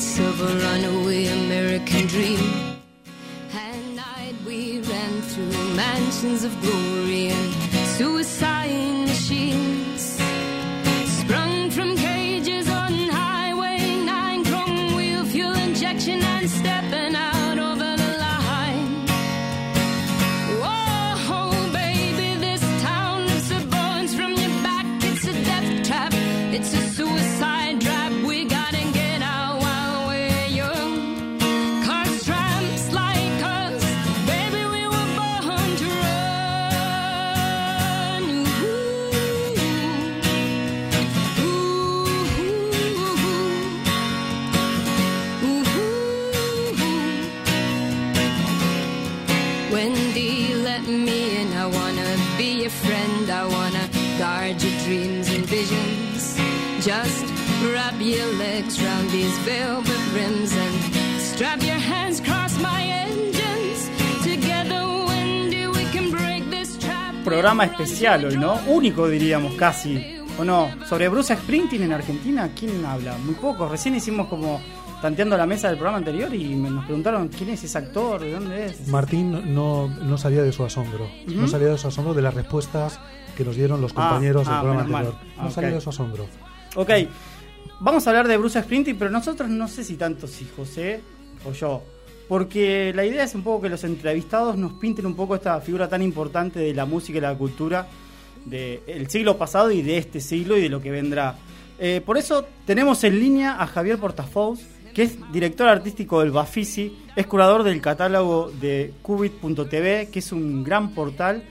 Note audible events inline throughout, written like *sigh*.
of a runaway American dream. At night we ran through mansions of glory Programa especial hoy, ¿no? Único diríamos casi. ¿O no? Sobre Bruce Springsteen en Argentina, ¿quién habla? Muy poco. Recién hicimos como tanteando la mesa del programa anterior y me- nos preguntaron quién es ese actor, de dónde es. Martín no, no salía de su asombro. No salía de su asombro de las respuestas que nos dieron los Ah, compañeros ah, del programa menos mal. anterior. No Ah, salía ok. de su asombro. Ok, vamos a hablar de Bruce Springsteen, pero nosotros no sé si tanto si José o yo. Porque la idea es un poco que los entrevistados nos pinten un poco esta figura tan importante de la música y la cultura del siglo pasado y de este siglo y de lo que vendrá. Eh, por eso tenemos en línea a Javier Portafous, que es director artístico del Bafisi, es curador del catálogo de Qubit.tv, que es un gran portal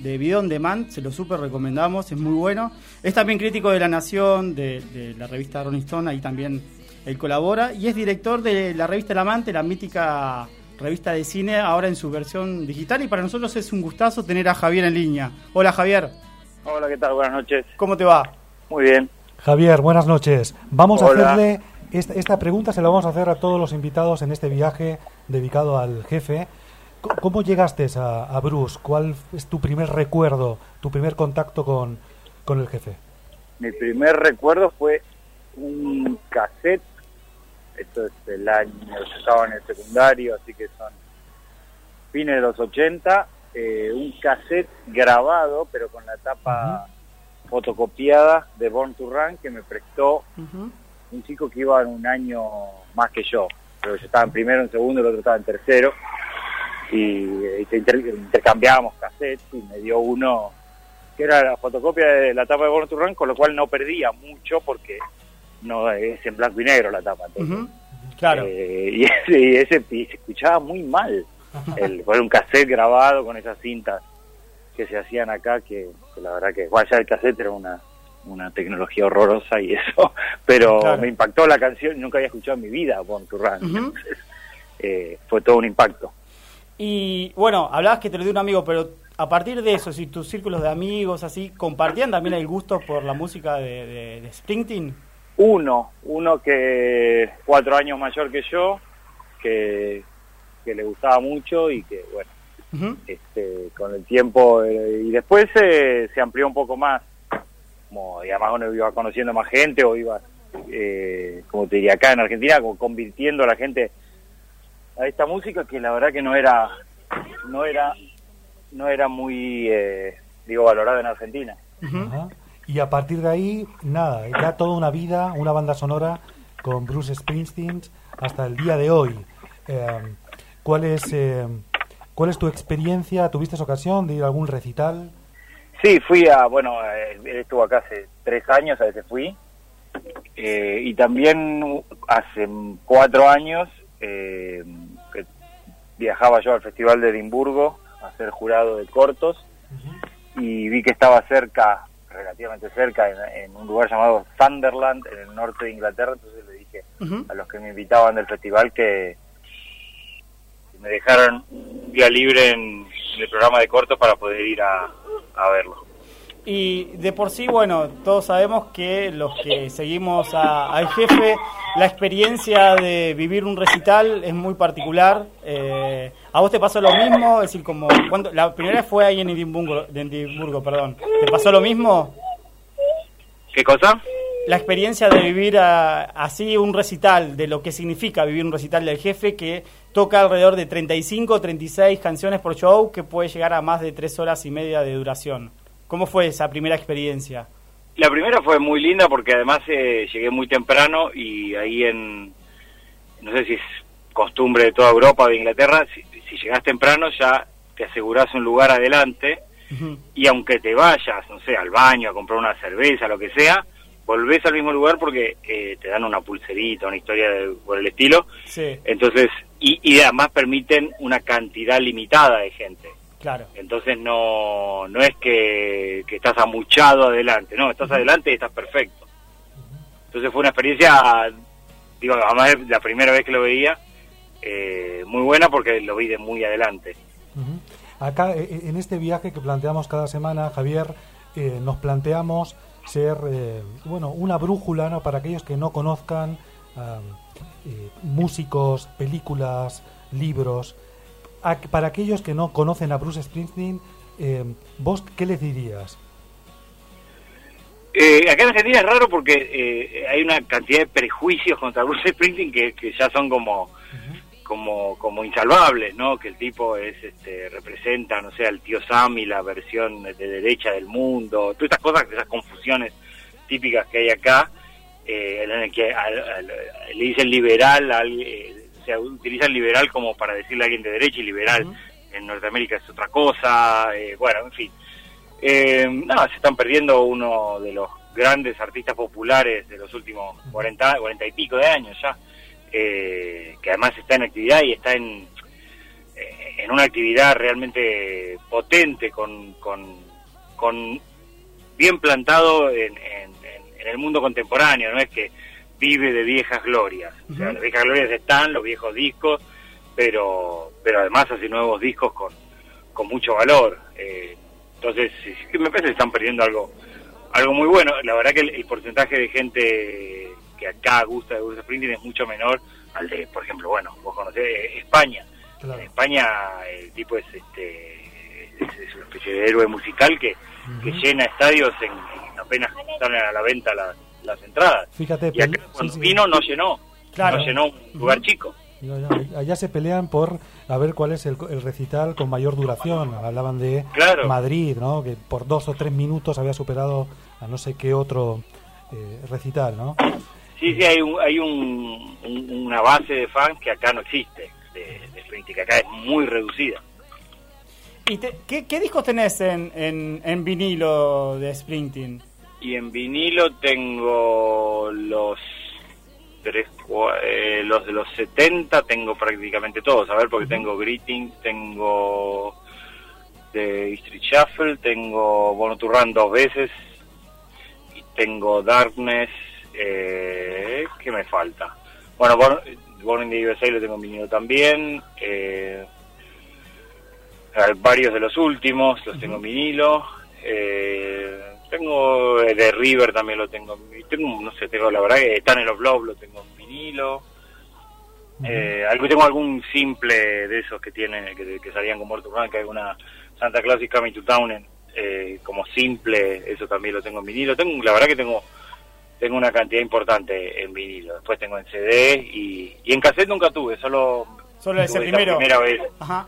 de video on demand, se lo súper recomendamos, es muy bueno. Es también crítico de La Nación, de, de la revista Rolling Stone, ahí también él colabora, y es director de la revista El Amante, la mítica revista de cine, ahora en su versión digital, y para nosotros es un gustazo tener a Javier en línea. Hola Javier, Hola, ¿qué tal? Buenas noches. ¿cómo te va? Muy bien. Javier, buenas noches. Vamos Hola. a hacerle esta, esta pregunta, se la vamos a hacer a todos los invitados en este viaje dedicado al jefe. ¿Cómo llegaste a, a Bruce? ¿Cuál es tu primer recuerdo, tu primer contacto con, con el jefe? Mi primer recuerdo fue un cassette. Esto es el año, yo estaba en el secundario, así que son fines de los 80. eh, un cassette grabado, pero con la tapa fotocopiada de Born to Run que me prestó un chico que iba en un año más que yo. Pero yo estaba en primero, en segundo, el otro estaba en tercero. Y, eh, te inter- intercambiábamos cassettes y me dio uno que era la fotocopia de la tapa de Born to Run, con lo cual no perdía mucho porque no es en blanco y negro la tapa. entonces, Claro. eh, *laughs* y, ese, y ese- y se escuchaba muy mal. El, fue un cassette grabado con esas cintas que se hacían acá, que, que la verdad que bueno, ya el cassette era una, una tecnología horrorosa y eso, *laughs* pero Claro. me impactó la canción, nunca había escuchado en mi vida Born to Run, entonces, eh, fue todo un impacto. Y bueno, hablabas que te lo dio un amigo, pero a partir de eso, si tus círculos de amigos así, ¿compartían también el gusto por la música de, de, de Springsteen? Uno, uno que cuatro años mayor que yo, que, que le gustaba mucho y que, bueno, este, con el tiempo eh, y después eh, se amplió un poco más. Como y además uno iba conociendo más gente o iba eh, como te diría acá en Argentina como convirtiendo a la gente a esta música que la verdad que no era no era no era muy eh, digo valorada en Argentina. Y a partir de ahí, nada, ya toda una vida, una banda sonora con Bruce Springsteen hasta el día de hoy. Eh, ¿cuál, es, eh, ¿Cuál es tu experiencia? ¿Tuviste ocasión de ir a algún recital? Sí, fui a, bueno, eh, él estuvo acá hace tres años, a veces fui, eh, y también hace cuatro años eh, que viajaba yo al Festival de Edimburgo a ser jurado de cortos y vi que estaba cerca, relativamente cerca, en, en un lugar llamado Sunderland, en el norte de Inglaterra, entonces le dije a los que me invitaban del festival que que me dejaran un día libre en, en el programa de cortos para poder ir a, a verlo. Y de por sí, bueno, todos sabemos que los que seguimos a- al jefe, la experiencia de vivir un recital es muy particular. Eh, ¿A vos te pasó lo mismo? Es decir, como cuando la primera vez fue ahí en Edimburgo, de Edimburgo, perdón. ¿Te pasó lo mismo? ¿Qué cosa? la experiencia de vivir a- así un recital, de lo que significa vivir un recital del jefe que toca alrededor de 35 o 36 canciones por show que puede llegar a más de tres horas y media de duración. ¿Cómo fue esa primera experiencia? La primera fue muy linda porque además eh, llegué muy temprano y ahí en, no sé si es costumbre de toda Europa o de Inglaterra, si, si llegás temprano ya te asegurás un lugar adelante y aunque te vayas, no sé, al baño a comprar una cerveza, lo que sea, volvés al mismo lugar porque eh, te dan una pulserita, una historia de- por el estilo. Sí, Entonces, y, y además permiten una cantidad limitada de gente. Claro. Entonces no, no es que, que estás amuchado adelante, no, estás adelante y estás perfecto. Entonces fue una experiencia, digo, además de la primera vez que lo veía, eh, muy buena porque lo vi de muy adelante. Acá, eh, eh, en este viaje que planteamos cada semana, Javier, eh, nos planteamos ser, eh, bueno, una brújula ¿no? para aquellos que no conozcan ah, eh, músicos, películas, libros. A- para aquellos que no conocen a Bruce Springsteen, eh, ¿vos qué les dirías? Eh, acá en Argentina es raro porque eh, hay una cantidad de prejuicios contra Bruce Springsteen que, que ya son como, como, como insalvables, ¿no? Que el tipo es, este, representa, no sé, al tío Sam y la versión de derecha del mundo, todas estas cosas, esas confusiones típicas que hay acá, eh, en el que al- al- le dicen liberal, al, o sea, utilizan liberal como para decirle a alguien de derecha y liberal en Norteamérica es otra cosa, eh, bueno, en fin. Eh, nada, se están perdiendo uno de los grandes artistas populares de los últimos 40, 40 y pico de años ya, eh, que además está en actividad y está en, eh, en una actividad realmente potente, con, con, con bien plantado en- en el mundo contemporáneo, no es que vive de viejas glorias. O sea, las viejas glorias están, los viejos discos, pero pero además hace nuevos discos con, con mucho valor. Eh, entonces, me parece que están perdiendo algo algo muy bueno. La verdad que el, el porcentaje de gente que acá gusta de Bruce Springsteen es mucho menor al de, por ejemplo, bueno, vos conocés eh, España. Claro. En España el tipo es este es, es una especie de héroe musical que, que llena estadios en, en apenas salen a la venta las, las entradas. Fíjate, Y acá cuando sí, sí. vino no llenó, Claro. no llenó un lugar chico. Allá se pelean por a ver cuál es el, el recital con mayor duración. Hablaban de Claro. Madrid, ¿no? Que por dos o tres minutos había superado a no sé qué otro eh, recital, ¿no? Sí, sí, hay, un, hay un, un- una base de fans que acá no existe, de, de que acá es muy reducida. ¿Y te- qué, qué discos tenés en, en, en vinilo de Springsteen? Y en vinilo tengo los tres, eh, los de los 70 tengo prácticamente todos, a ver, porque tengo Greetings, tengo de Street Shuffle, tengo Bono to Run dos veces, y tengo Darkness, eh, ¿qué me falta? Bueno, Born, Born in the USA lo tengo en vinilo también, eh, varios de los últimos los tengo en vinilo, eh, tengo eh, de River también lo tengo, tengo, no sé, tengo la verdad que están en los blogs lo tengo en vinilo, eh, algo, tengo algún simple de esos que tienen, que, que salían con Mortal Kombat, que hay una Santa Claus is Coming to Town en, eh, como simple, eso también lo tengo en vinilo, tengo, la verdad que tengo tengo una cantidad importante en vinilo, después tengo en CD y, y en cassette nunca tuve, solo Solo ese primero. primera vez. Ajá.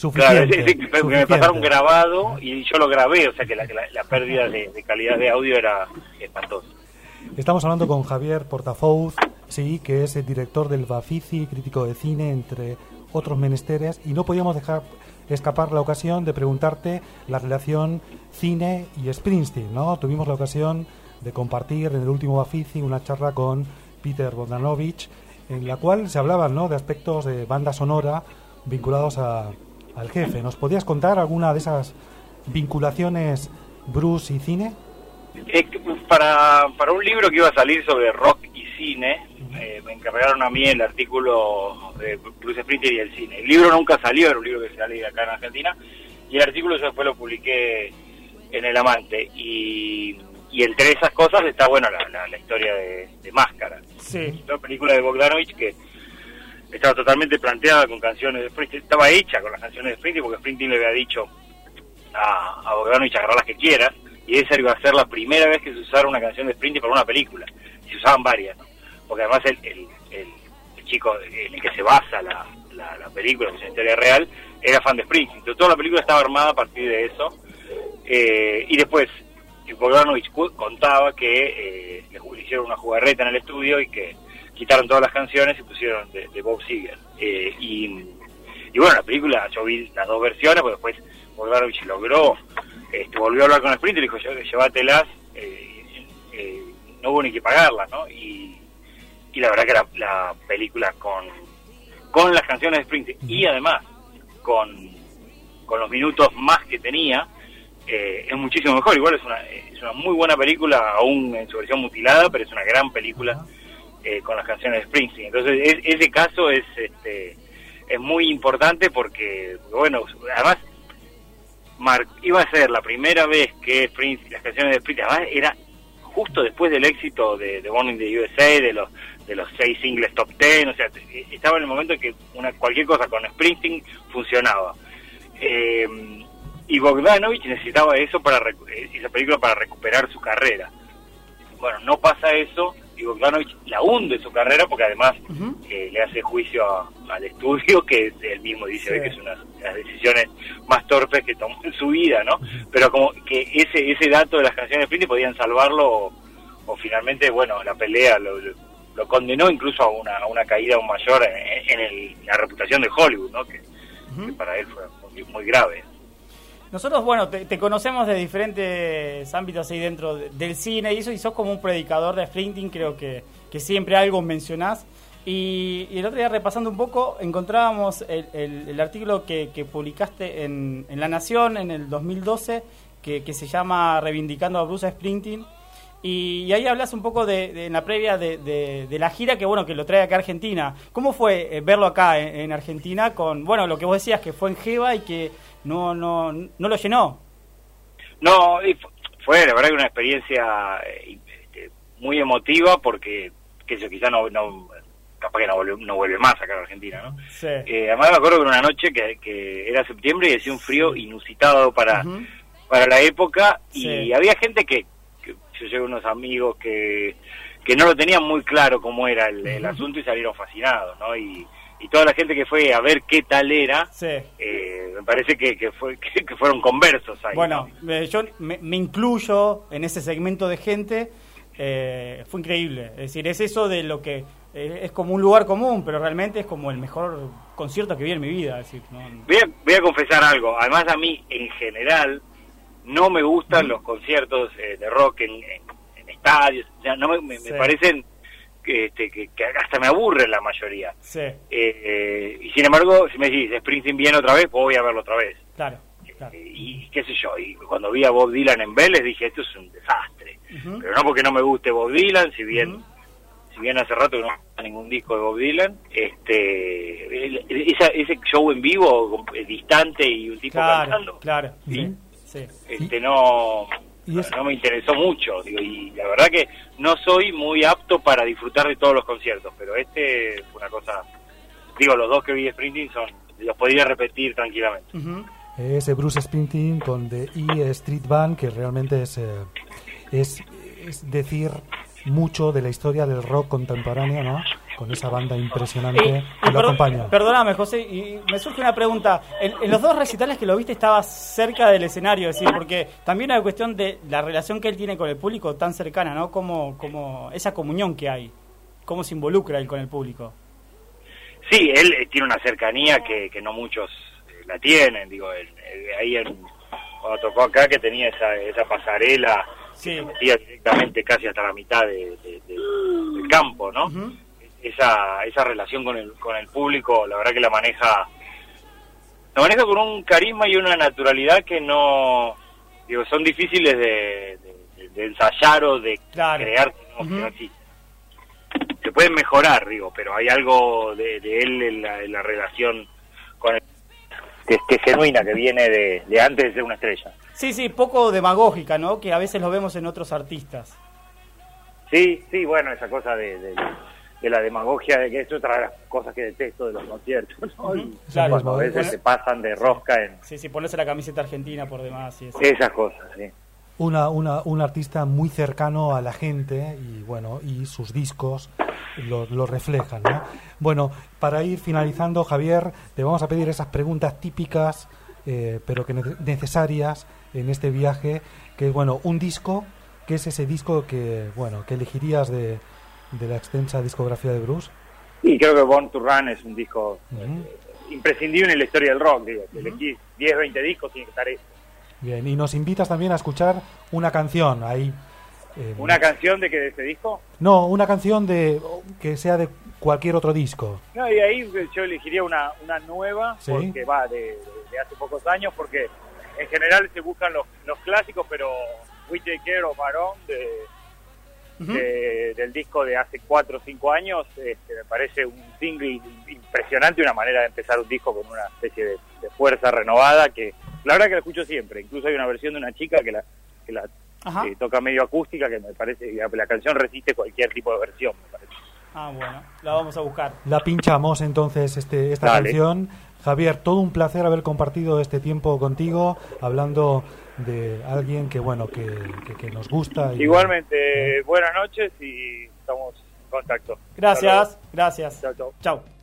Suficiente. Claro, sí, sí, que me pasaron grabado y yo lo grabé, o sea que la, la- la pérdida de, de calidad de audio era espantosa. Estamos hablando con Javier Portafouz, sí, que es el director del Bafisi, crítico de cine, entre otros menesteres, y no podíamos dejar escapar la ocasión de preguntarte la relación cine y Springsteen, ¿no? Tuvimos la ocasión de compartir en el último Bafisi una charla con Peter Bogdanovich, en la cual se hablaban, ¿no?, de aspectos de banda sonora vinculados a- al jefe. ¿Nos podías contar alguna de esas vinculaciones Bruce y cine? Eh, para, para un libro que iba a salir sobre rock y cine, eh, me encargaron a mí el artículo de Bruce Springsteen y el cine. El libro nunca salió, era un libro que salió acá en Argentina, y el artículo yo después lo publiqué en El Amante. Y, y entre esas cosas está, bueno, la, la, la historia de, de Máscara. Sí. Una película de Bogdanovich que estaba totalmente planteada con canciones de Springsteen, estaba hecha con las canciones de Springsteen porque Springsteen le había dicho a, a Bogdanovich agarrar las que quieras y esa iba a ser la primera vez que se usara una canción de Springsteen para una película. Se usaban varias, ¿no? Porque además el, chico en el que se basa la, la, película, que es historia real, era fan de Springsteen. Entonces toda la película estaba armada a partir de eso. Eh, y después, Bogdanovich contaba que eh, le hicieron una jugarreta en el estudio y que quitaron todas las canciones y pusieron de, Bob Seger. Eh, y, y, bueno, la película, yo vi las dos versiones, pues después Bogdanovich logró, este, volvió a hablar con el Sprinter y dijo, llévatelas, eh, eh, no hubo ni que pagarlas, ¿no? Y, y la verdad que la, la película con, con las canciones de Sprinter y además con, con los minutos más que tenía, eh, es muchísimo mejor. Igual es una, es una muy buena película, aún en su versión mutilada, pero es una gran película eh, con las canciones de Springsteen. Entonces, ese caso es este es muy importante porque, bueno, además iba a ser la primera vez que Springsteen, las canciones de Springsteen, además era justo después del éxito de, de the USA, de los de los seis singles top ten, o sea, estaba en el momento en que una, cualquier cosa con Springsteen funcionaba. Eh, y Bogdanovich necesitaba eso para eh, esa película para recuperar su carrera. Bueno, no pasa eso y Bogdanovich la hunde su carrera porque además eh, le hace juicio al estudio que él mismo dice que es una de las decisiones más torpes que tomó en su vida, ¿no? Pero como que ese ese dato de las canciones de Springsteen podían salvarlo o, finalmente, bueno, la pelea lo, lo, condenó incluso a una, a una caída aún mayor en, el, la reputación de Hollywood, ¿no? Que, para él fue muy, grave. Nosotros, bueno, te, conocemos de diferentes ámbitos ahí dentro del cine y eso, y sos como un predicador de Springsteen, creo que, que siempre algo mencionás. Y, el otro día repasando un poco, encontrábamos el, el, artículo que, que publicaste en, en, La Nación en el 2012, que, que se llama Reivindicando a Bruce Springsteen. Y, ahí hablas un poco de, en la previa de, de, la gira que bueno que lo trae acá a Argentina. ¿Cómo fue eh, verlo acá en, Argentina con bueno lo que vos decías que fue en Jeva y que no no no lo llenó? No, fue la verdad que una experiencia eh, este, muy emotiva porque que yo quizá no, no capaz que no vuelve, no vuelve más acá a Argentina, ¿no? Sí. Eh, además me acuerdo que una noche que, que, era septiembre y hacía un frío inusitado para para la época y había gente que yo llevo unos amigos que, que no lo tenían muy claro cómo era el, asunto y salieron fascinados, ¿no? Y, y toda la gente que fue a ver qué tal era, eh, me parece que, que, fue, *laughs* que, fueron conversos ahí. Bueno, eh, yo me, incluyo en ese segmento de gente, eh, fue increíble. Es decir, es eso de lo que es como un lugar común, pero realmente es como el mejor concierto que vi en mi vida. decir, voy, a, voy a confesar algo, además a mí en general no me gustan los conciertos eh, de rock en, estadios, no me, parecen este, que, hasta me aburren la mayoría. Eh, y sin embargo, si me decís Springsteen viene otra vez, voy a verlo otra vez. Claro. Eh, y qué sé yo, y cuando vi a Bob Dylan en Vélez dije, esto es un desastre. Pero no porque no me guste Bob Dylan, si bien si bien hace rato que no hay ningún disco de Bob Dylan, este ese show en vivo, distante y un tipo cantando. Claro, este, no, no me interesó mucho. Digo, y la verdad que no soy muy apto para disfrutar de todos los conciertos, pero este fue una cosa. Digo, los dos que vi de Sprinting son, los podría repetir tranquilamente. Ese Bruce Springsteen con The E Street Band, que realmente es, eh, es, es decir mucho de la historia del rock contemporáneo, ¿no? Con esa banda impresionante que lo acompaña. Perdóname, José, y me surge una pregunta. En, los dos recitales que lo viste estabas cerca del escenario, es decir, porque también hay cuestión de la relación que él tiene con el público tan cercana, ¿no? Como, como esa comunión que hay, cómo se involucra él con el público. Sí, él eh, tiene una cercanía que, que no muchos eh, la tienen, digo, ahí cuando tocó acá que tenía esa, esa pasarela sí. que metía directamente casi hasta la mitad de, del campo, ¿no? Esa, esa relación con el, con el público, la verdad que la maneja, la maneja con un carisma y una naturalidad que no, digo, son difíciles de, ensayar o de crear, Se pueden mejorar, digo, pero hay algo de, él en la, relación con el que, es genuina, que viene de, antes de ser una estrella. Sí, sí, poco demagógica, ¿no? Que a veces lo vemos en otros artistas. Sí, sí, bueno, esa cosa de, de la demagogia, de que es otra de las cosas que detesto de los conciertos, ¿no? a veces se pasan de rosca en... Sí, sí, ponerse la camiseta argentina por demás y Esas cosas, sí. una, una, un artista muy cercano a la gente y bueno y sus discos lo, lo reflejan. ¿no? Bueno, para ir finalizando, Javier, te vamos a pedir esas preguntas típicas, eh, pero que ne- necesarias en este viaje, que es bueno un disco, que es ese disco que bueno que elegirías de, de la extensa discografía de Bruce. Y creo que Born to Run es un disco eh, imprescindible en la historia del rock. Digo, si elegís 10, 20 discos, tiene que estar ese. Bien, y nos invitas también a escuchar una canción ahí. eh, ¿Una canción de que de ese disco? No, una canción de que sea de cualquier otro disco. No, y ahí yo elegiría una, una nueva, Sí. porque va de hace pocos años, porque en general se buscan los, los clásicos, pero We Take Care of Our Own de, De- del disco de hace 4 o 5 años, este, me parece un single impresionante, una manera de empezar un disco con una especie de, de fuerza renovada, que la verdad que la escucho siempre. Incluso hay una versión de una chica que la, que la Ajá. eh, toca medio acústica, que me parece, la, la canción resiste cualquier tipo de versión, me parece. Ah, bueno, la vamos a buscar. La pinchamos entonces este, esta Dale. canción. Javier, todo un placer haber compartido este tiempo contigo, hablando de alguien que bueno que, que- que nos gusta. y- Igualmente, buenas noches y estamos en contacto. Gracias, gracias. Chao, chao. Chao.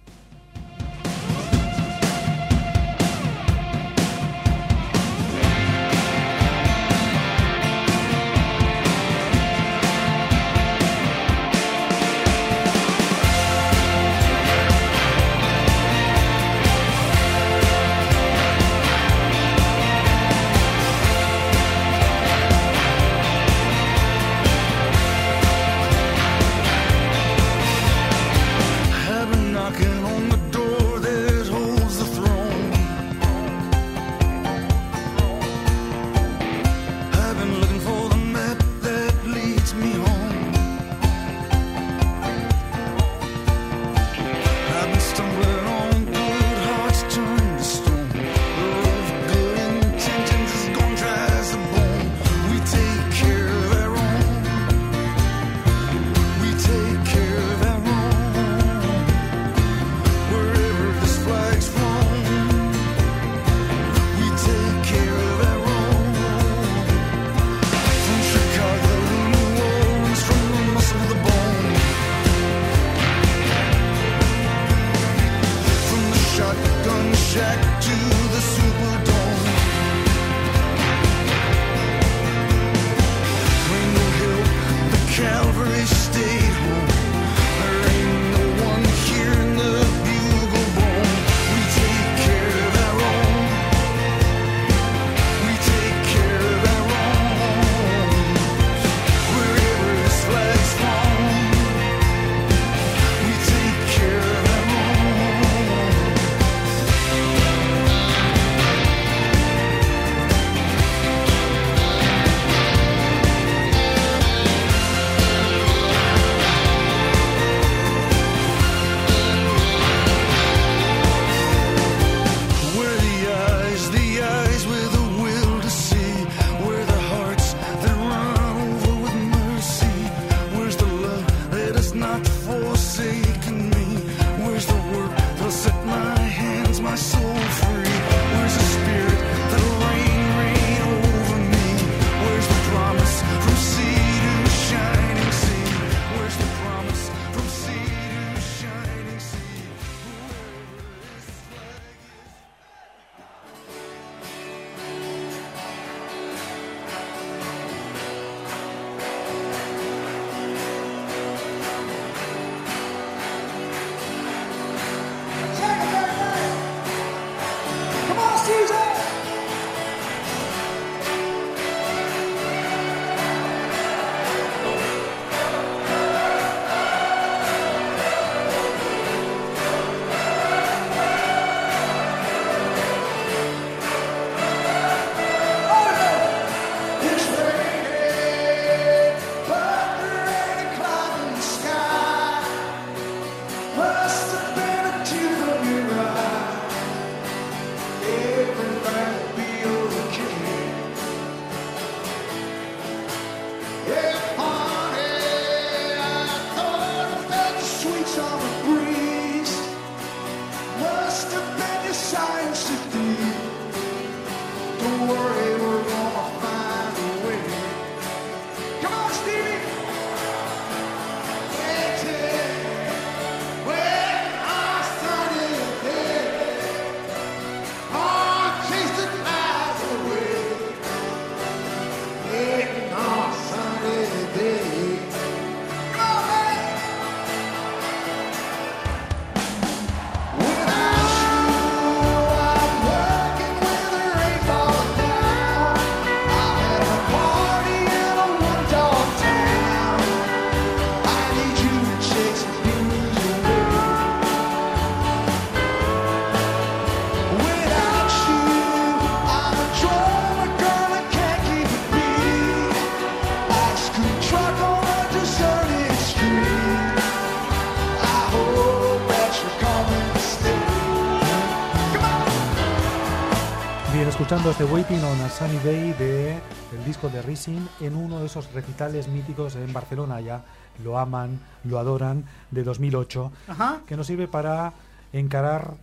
Este Waiting on a Sunny Day de el disco de Rising en uno de esos recitales míticos en Barcelona ya lo aman, lo adoran de 2008 Ajá. que nos sirve para encarar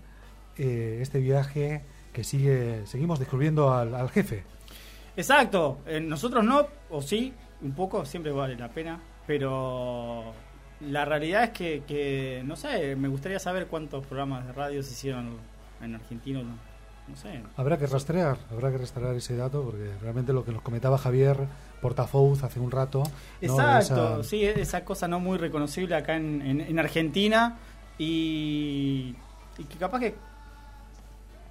eh, este viaje que sigue seguimos descubriendo al, al jefe. Exacto. Eh, nosotros no, o sí, un poco, siempre vale la pena. Pero la realidad es que, que, no sé, me gustaría saber cuántos programas de radio se hicieron en Argentina. No, no sé. Habrá que rastrear, habrá que rastrear ese dato porque realmente lo que nos comentaba Javier Portafouz hace un rato. ¿no? Exacto, Esa- sí, esa cosa no muy reconocible acá en, en- en Argentina y, y que capaz que,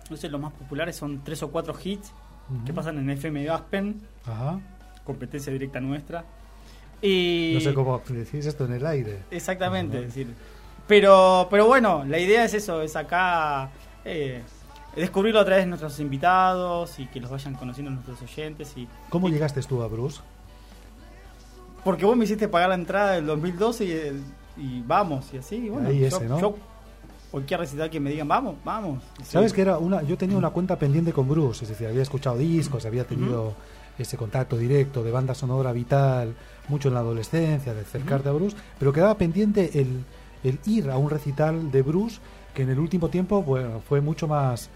no sé, los más populares son tres o cuatro hits que pasan en FM Aspen, Ajá. competencia directa nuestra. Y No sé cómo decís esto en el aire. Exactamente, es decir, pero, pero bueno, la idea es eso, es acá eh, descubrirlo a través de nuestros invitados y que los vayan conociendo nuestros oyentes y ¿Cómo y- llegaste tú a Bruce? porque vos me hiciste pagar la entrada del 2012 y, el- y vamos y así, y bueno, Ahí yo, ese, ¿no? yo cualquier recital que me digan vamos, vamos. y sí. Sabes que era una, yo tenía una cuenta pendiente con Bruce, es decir, había escuchado discos, había tenido ese contacto directo de banda sonora vital, mucho en la adolescencia, de acercarte a Bruce, pero quedaba pendiente el, el ir a un recital de Bruce que en el último tiempo bueno, fue mucho más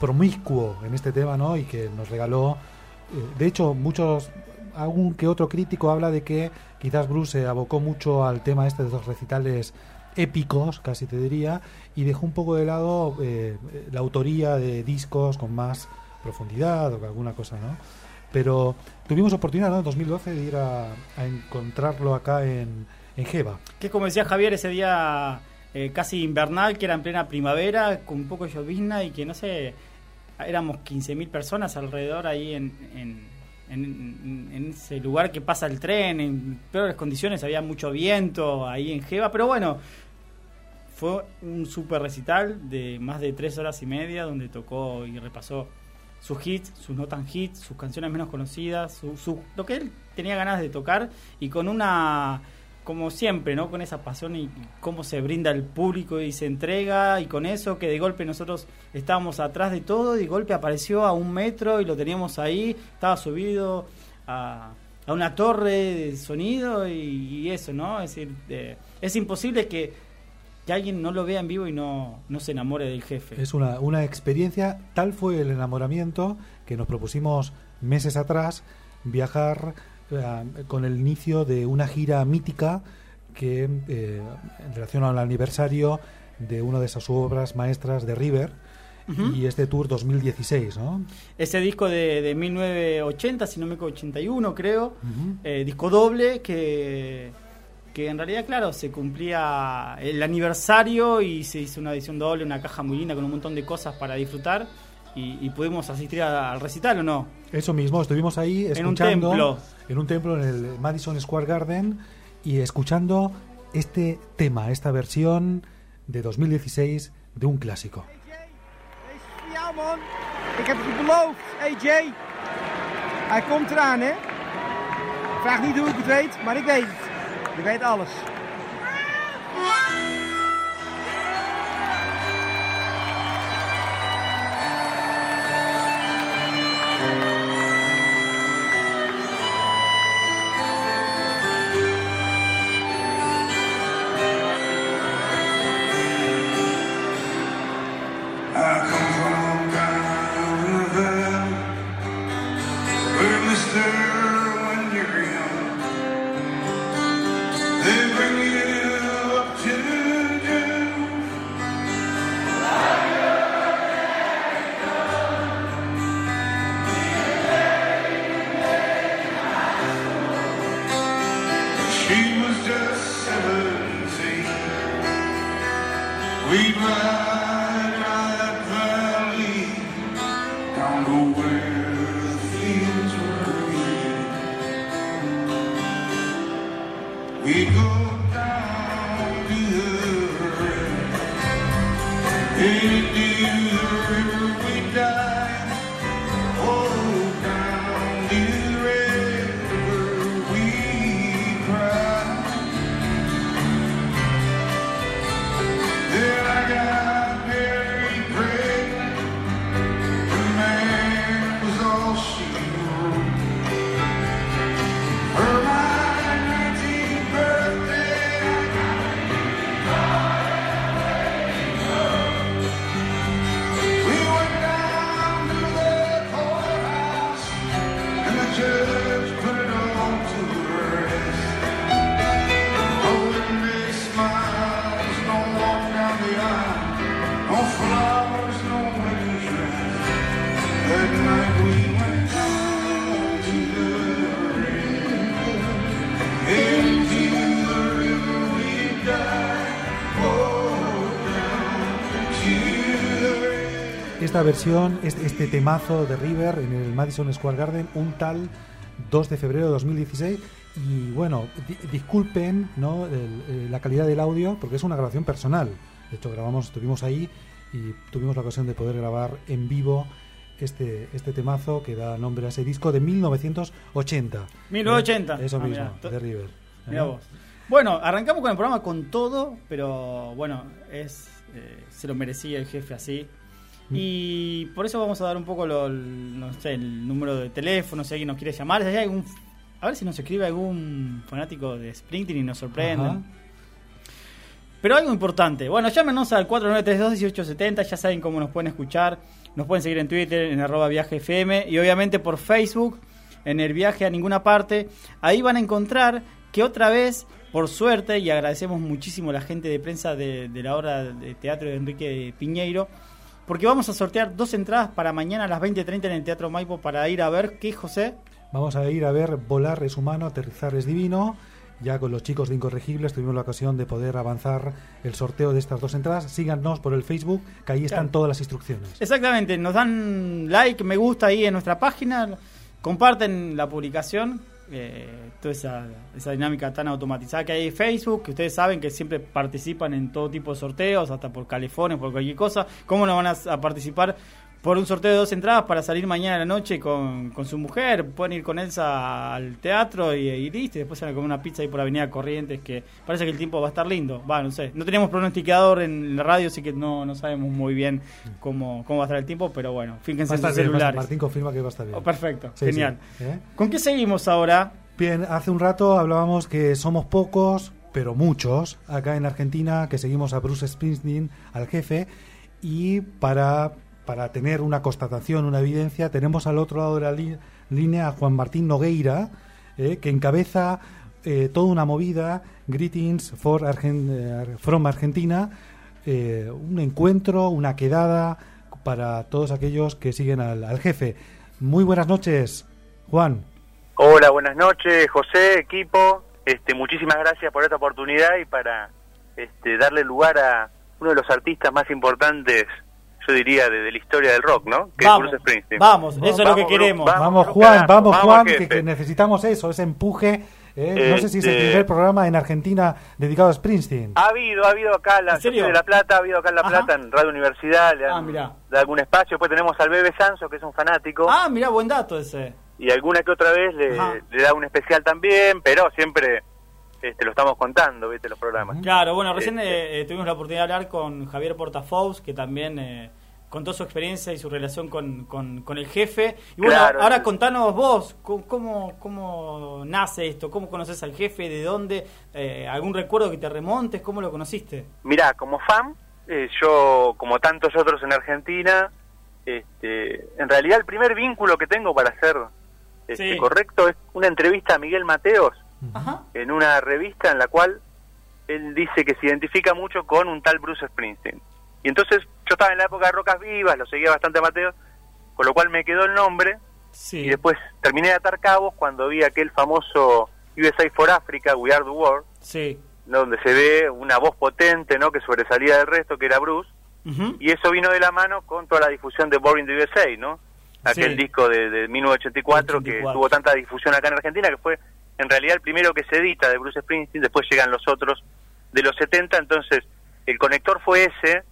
promiscuo en este tema, ¿no? Y que nos regaló, eh, de hecho, muchos, algún que otro crítico habla de que quizás Bruce se abocó mucho al tema este de los recitales épicos, casi te diría, y dejó un poco de lado eh, la autoría de discos con más profundidad o alguna cosa, ¿no? Pero tuvimos oportunidad, ¿no? En 2012 de ir a, encontrarlo acá en, en Jeva. Que como decía Javier, ese día eh, casi invernal, que era en plena primavera, con un poco de llovizna y que no sé, éramos 15.000 personas alrededor ahí en, en, en- en ese lugar que pasa el tren, en peores condiciones, había mucho viento ahí en Jeva, pero bueno, fue un super recital de más de tres horas y media donde tocó y repasó sus hits, sus no tan hits, sus canciones menos conocidas, su, su- lo que él tenía ganas de tocar y con una, como siempre, ¿no? Con esa pasión y, y cómo se brinda al público y se entrega y con eso que de golpe nosotros estábamos atrás de todo y de golpe apareció a un metro y lo teníamos ahí, estaba subido a, a una torre de sonido y, eso, ¿no? Es decir, es imposible que, que alguien no lo vea en vivo y no, no se enamore del jefe. Es una, una experiencia, tal fue el enamoramiento que nos propusimos meses atrás viajar con el inicio de una gira mítica que eh, en relación al aniversario de una de esas obras maestras de River Ujú. y este tour 2016, ¿no? Ese disco de, de 1980, si no me equivoco, 81 creo, Ujú. eh, disco doble que, que en realidad, claro, se cumplía el aniversario y se hizo una edición doble, una caja muy linda con un montón de cosas para disfrutar y, y pudimos asistir a- al recital o no. Eso mismo, estuvimos ahí En un escuchando templo. en un templo en el Madison Square Garden y escuchando este tema, esta versión de 2016 de un clásico. Ik heb het je beloofd. Jay. Hij komt eraan, hè? Vraag niet hoe ik het weet, maar ik weet het. Ik weet alles. Esta versión, este, este temazo de River en el Madison Square Garden, un tal 2 de febrero de 2016. Y bueno, di- disculpen ¿no? el- eh, la calidad del audio, porque es una grabación personal. De hecho, grabamos, estuvimos ahí y tuvimos la ocasión de poder grabar en vivo este, este temazo que da nombre a ese disco de 1980. 1980. ¿Eh? Eso Ah, mismo, mirá. To- de River. Mirá ¿Eh? vos. Bueno, arrancamos con el programa con todo, pero bueno, es eh, se lo merecía el jefe así. Y por eso vamos a dar un poco lo- no sé, el número de teléfono, si alguien nos quiere llamar, si hay algún a ver si nos escribe algún fanático de Sprinting y nos sorprenden. Ajá. Pero algo importante. Bueno, llámenos al 4932-1870. Ya saben cómo nos pueden escuchar. Nos pueden seguir en Twitter, en arroba viaje FM. Y obviamente por Facebook, en el viaje a ninguna parte. Ahí van a encontrar que otra vez, por suerte, y agradecemos muchísimo a la gente de prensa de, de la obra de teatro de Enrique Piñeiro. Porque vamos a sortear dos entradas para mañana a las 20.30 en el Teatro Maipo para ir a ver qué, José. Vamos a ir a ver Volar es humano, aterrizar es divino. Ya con los chicos de Incorregibles tuvimos la ocasión de poder avanzar el sorteo de estas dos entradas. Síganos por el Facebook, que ahí están Claro. todas las instrucciones. Exactamente, nos dan like, me gusta ahí en nuestra página, comparten la publicación, eh, toda esa, esa dinámica tan automatizada que hay en Facebook, que ustedes saben que siempre participan en todo tipo de sorteos, hasta por califones, por cualquier cosa. ¿Cómo no van a, a participar por un sorteo de dos entradas para salir mañana a la noche con, con su mujer? Pueden ir con Elsa al teatro y, y listo, y después se van a comer una pizza ahí por Avenida Corrientes, que parece que el tiempo va a estar lindo. Va, no sé, no tenemos pronosticador en la radio, así que no, no sabemos muy bien cómo, cómo va a estar el tiempo, pero bueno, fíjense en sus estar bien, celulares. Martín confirma que va a estar bien. Oh, perfecto, Sí, genial. sí, ¿eh? ¿Con qué seguimos ahora? Bien, hace un rato hablábamos que somos pocos, pero muchos, acá en Argentina, que seguimos a Bruce Springsteen, al jefe, y para, para tener una constatación, una evidencia, tenemos al otro lado de la línea a Juan Martín Nogueira, eh, que encabeza eh, toda una movida, Greetings for Argen- eh, from Argentina, eh, un encuentro, una quedada para todos aquellos que siguen al, al jefe. Muy buenas noches, Juan. Hola, buenas noches, José, equipo. Este, muchísimas gracias por esta oportunidad y para este, darle lugar a uno de los artistas más importantes, yo diría, de, de la historia del rock, ¿no? Que Vamos, es Bruce Springsteen. vamos, eso es lo que queremos. Vamos, Juan, vamos, Juan, que, necesitamos eso, ese empuje. ¿eh? No sé si es el primer programa en Argentina dedicado a Springsteen. Ha habido, ha habido acá, la, ¿En serio? yo soy de La Plata, ha habido acá en La Ajá. Plata, en Radio Universidad, le Ah, han mirá. dado algún espacio. Después tenemos al Bebe Sanso, que es un fanático, Ah, mira, buen dato ese. y alguna que otra vez le da un especial también, pero siempre este, lo estamos contando, ¿viste? Los programas. Claro, bueno, recién Este- eh, eh, tuvimos la oportunidad de hablar con Javier Portafous, que también eh, contó su experiencia y su relación con, con, con el jefe. Y bueno, Claro. ahora contanos vos, ¿cómo, cómo, cómo nace esto? ¿Cómo conoces al jefe? ¿De dónde? Eh, ¿Algún recuerdo que te remontes? ¿Cómo lo conociste? Mirá, como fan, eh, yo, como tantos otros en Argentina, este, en realidad el primer vínculo que tengo para ser este, Sí. correcto es una entrevista a Miguel Mateos Ajá. en una revista en la cual él dice que se identifica mucho con un tal Bruce Springsteen. Y entonces yo estaba en la época de Rocas Vivas, lo seguía bastante a Mateos, con lo cual me quedó el nombre Sí. y después terminé de atar cabos cuando vi aquel famoso USA for Africa, We Are the World, donde se ve una voz potente ¿no? que sobresalía del resto, que era Bruce, y eso vino de la mano con toda la difusión de Boring the USA, ¿no? Aquel Sí. disco de, de 1984 que 84. tuvo tanta difusión acá en Argentina, que fue en realidad el primero que se edita de Bruce Springsteen, después llegan los otros de los 70, entonces el conector fue ese,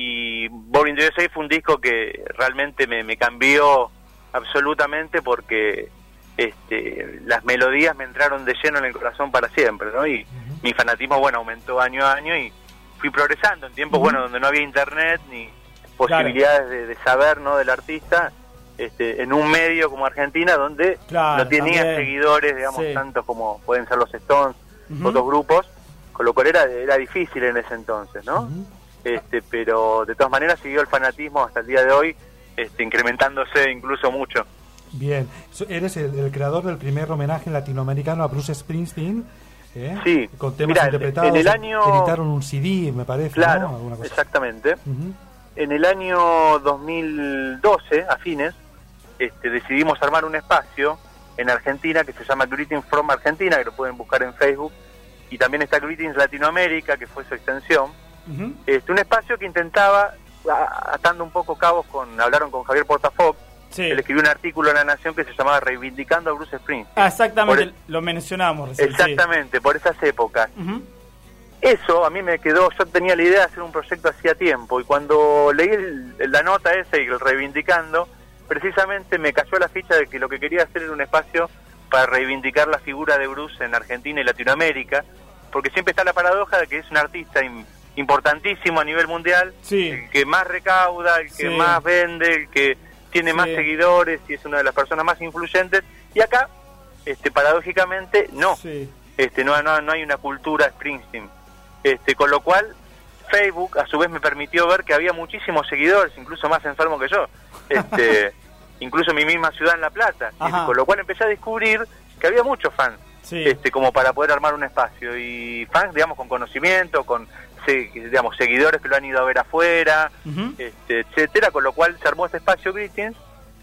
y Boring the USA fue un disco que realmente me, me cambió absolutamente porque este, las melodías me entraron de lleno en el corazón para siempre, ¿no? Y mi fanatismo, bueno, aumentó año a año y fui progresando en tiempos, bueno, donde no había internet ni posibilidades de, de saber, ¿no? Del artista, este, en un medio como Argentina donde Claro, no tenía también. seguidores, digamos, Sí. tantos como pueden ser los Stones, Ujú. otros grupos, con lo cual era, era difícil en ese entonces, ¿no? Este, pero de todas maneras siguió el fanatismo hasta el día de hoy, este, incrementándose incluso mucho. Bien, eres el, el creador del primer homenaje latinoamericano a Bruce Springsteen. ¿eh? Sí. Con temas Mirá, interpretados. en el año- Editaron un CD, me parece. Claro, ¿no? Cosa. exactamente. En el año 2012, a fines, este, decidimos armar un espacio en Argentina que se llama Greetings from Argentina, que lo pueden buscar en Facebook, y también está Greetings Latinoamérica, que fue su extensión. Este, un espacio que intentaba atando un poco cabos con, hablaron con Javier Portafoc, Sí. él escribió un artículo en La Nación que se llamaba Reivindicando a Bruce Springsteen. Ah, exactamente, lo recién. sí. Exactamente, por esas épocas. Eso a mí me quedó, yo tenía la idea de hacer un proyecto hacía tiempo y cuando leí el- la nota esa y el reivindicando, precisamente me cayó la ficha de que lo que quería hacer era un espacio para reivindicar la figura de Bruce en Argentina y Latinoamérica, porque siempre está la paradoja de que es un artista importantísimo a nivel mundial, Sí. el que más recauda, el que Sí. más vende, el que tiene más seguidores y es una de las personas más influyentes, y acá, este paradójicamente, no este no, no, no hay una cultura Springsteen. Este, con lo cual, Facebook a su vez me permitió ver que había muchísimos seguidores, incluso más enfermos que yo. Este, *laughs* incluso en mi misma ciudad en La Plata. Ajá. con lo cual empecé a descubrir que había muchos fans, Sí. este, como para poder armar un espacio. Y fans, digamos, con conocimiento, con digamos, seguidores que lo han ido a ver afuera, este, etcétera, con lo cual se armó este espacio Greetings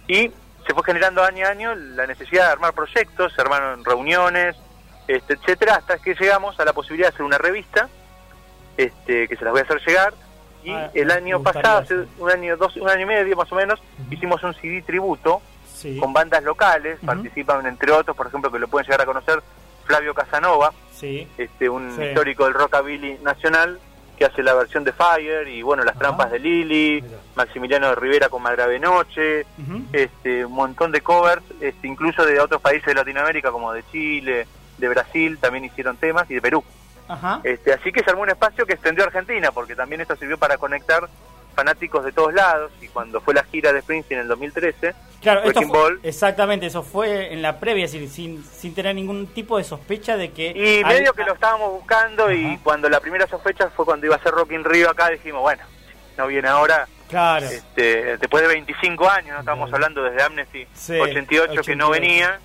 y se fue generando año a año la necesidad de armar proyectos, se armaron reuniones, este, etcétera, hasta que llegamos a la posibilidad de hacer una revista, este, que se las voy a hacer llegar, y Ah, el año pasado, hace un año, dos, un año y medio más o menos, hicimos un CD tributo Sí. con bandas locales, participan entre otros, por ejemplo, que lo pueden llegar a conocer, Flavio Casanova, Sí. este un Sí. histórico del rockabilly nacional que hace la versión de Fire y bueno las Ajá. trampas de Lili Mira. Maximiliano de Rivera con Malgrave Noche este un montón de covers este incluso de otros países de Latinoamérica como de Chile de Brasil también hicieron temas y de Perú Ajá. este así que se armó un espacio que extendió a Argentina porque también esto sirvió para conectar fanáticos de todos lados y cuando fue la gira de Springsteen en el 2013 Claro, esto Wrecking fue- Ball. exactamente, eso fue en la previa, es decir, sin, sin tener ningún tipo de sospecha de que... Y medio que lo estábamos buscando y cuando la primera sospecha fue cuando iba a ser Rock in Rio acá, dijimos, bueno, no viene ahora, Claro, este, después de 25 años, no Claro. hablando desde Amnesty Sí, 88, que no 88. venía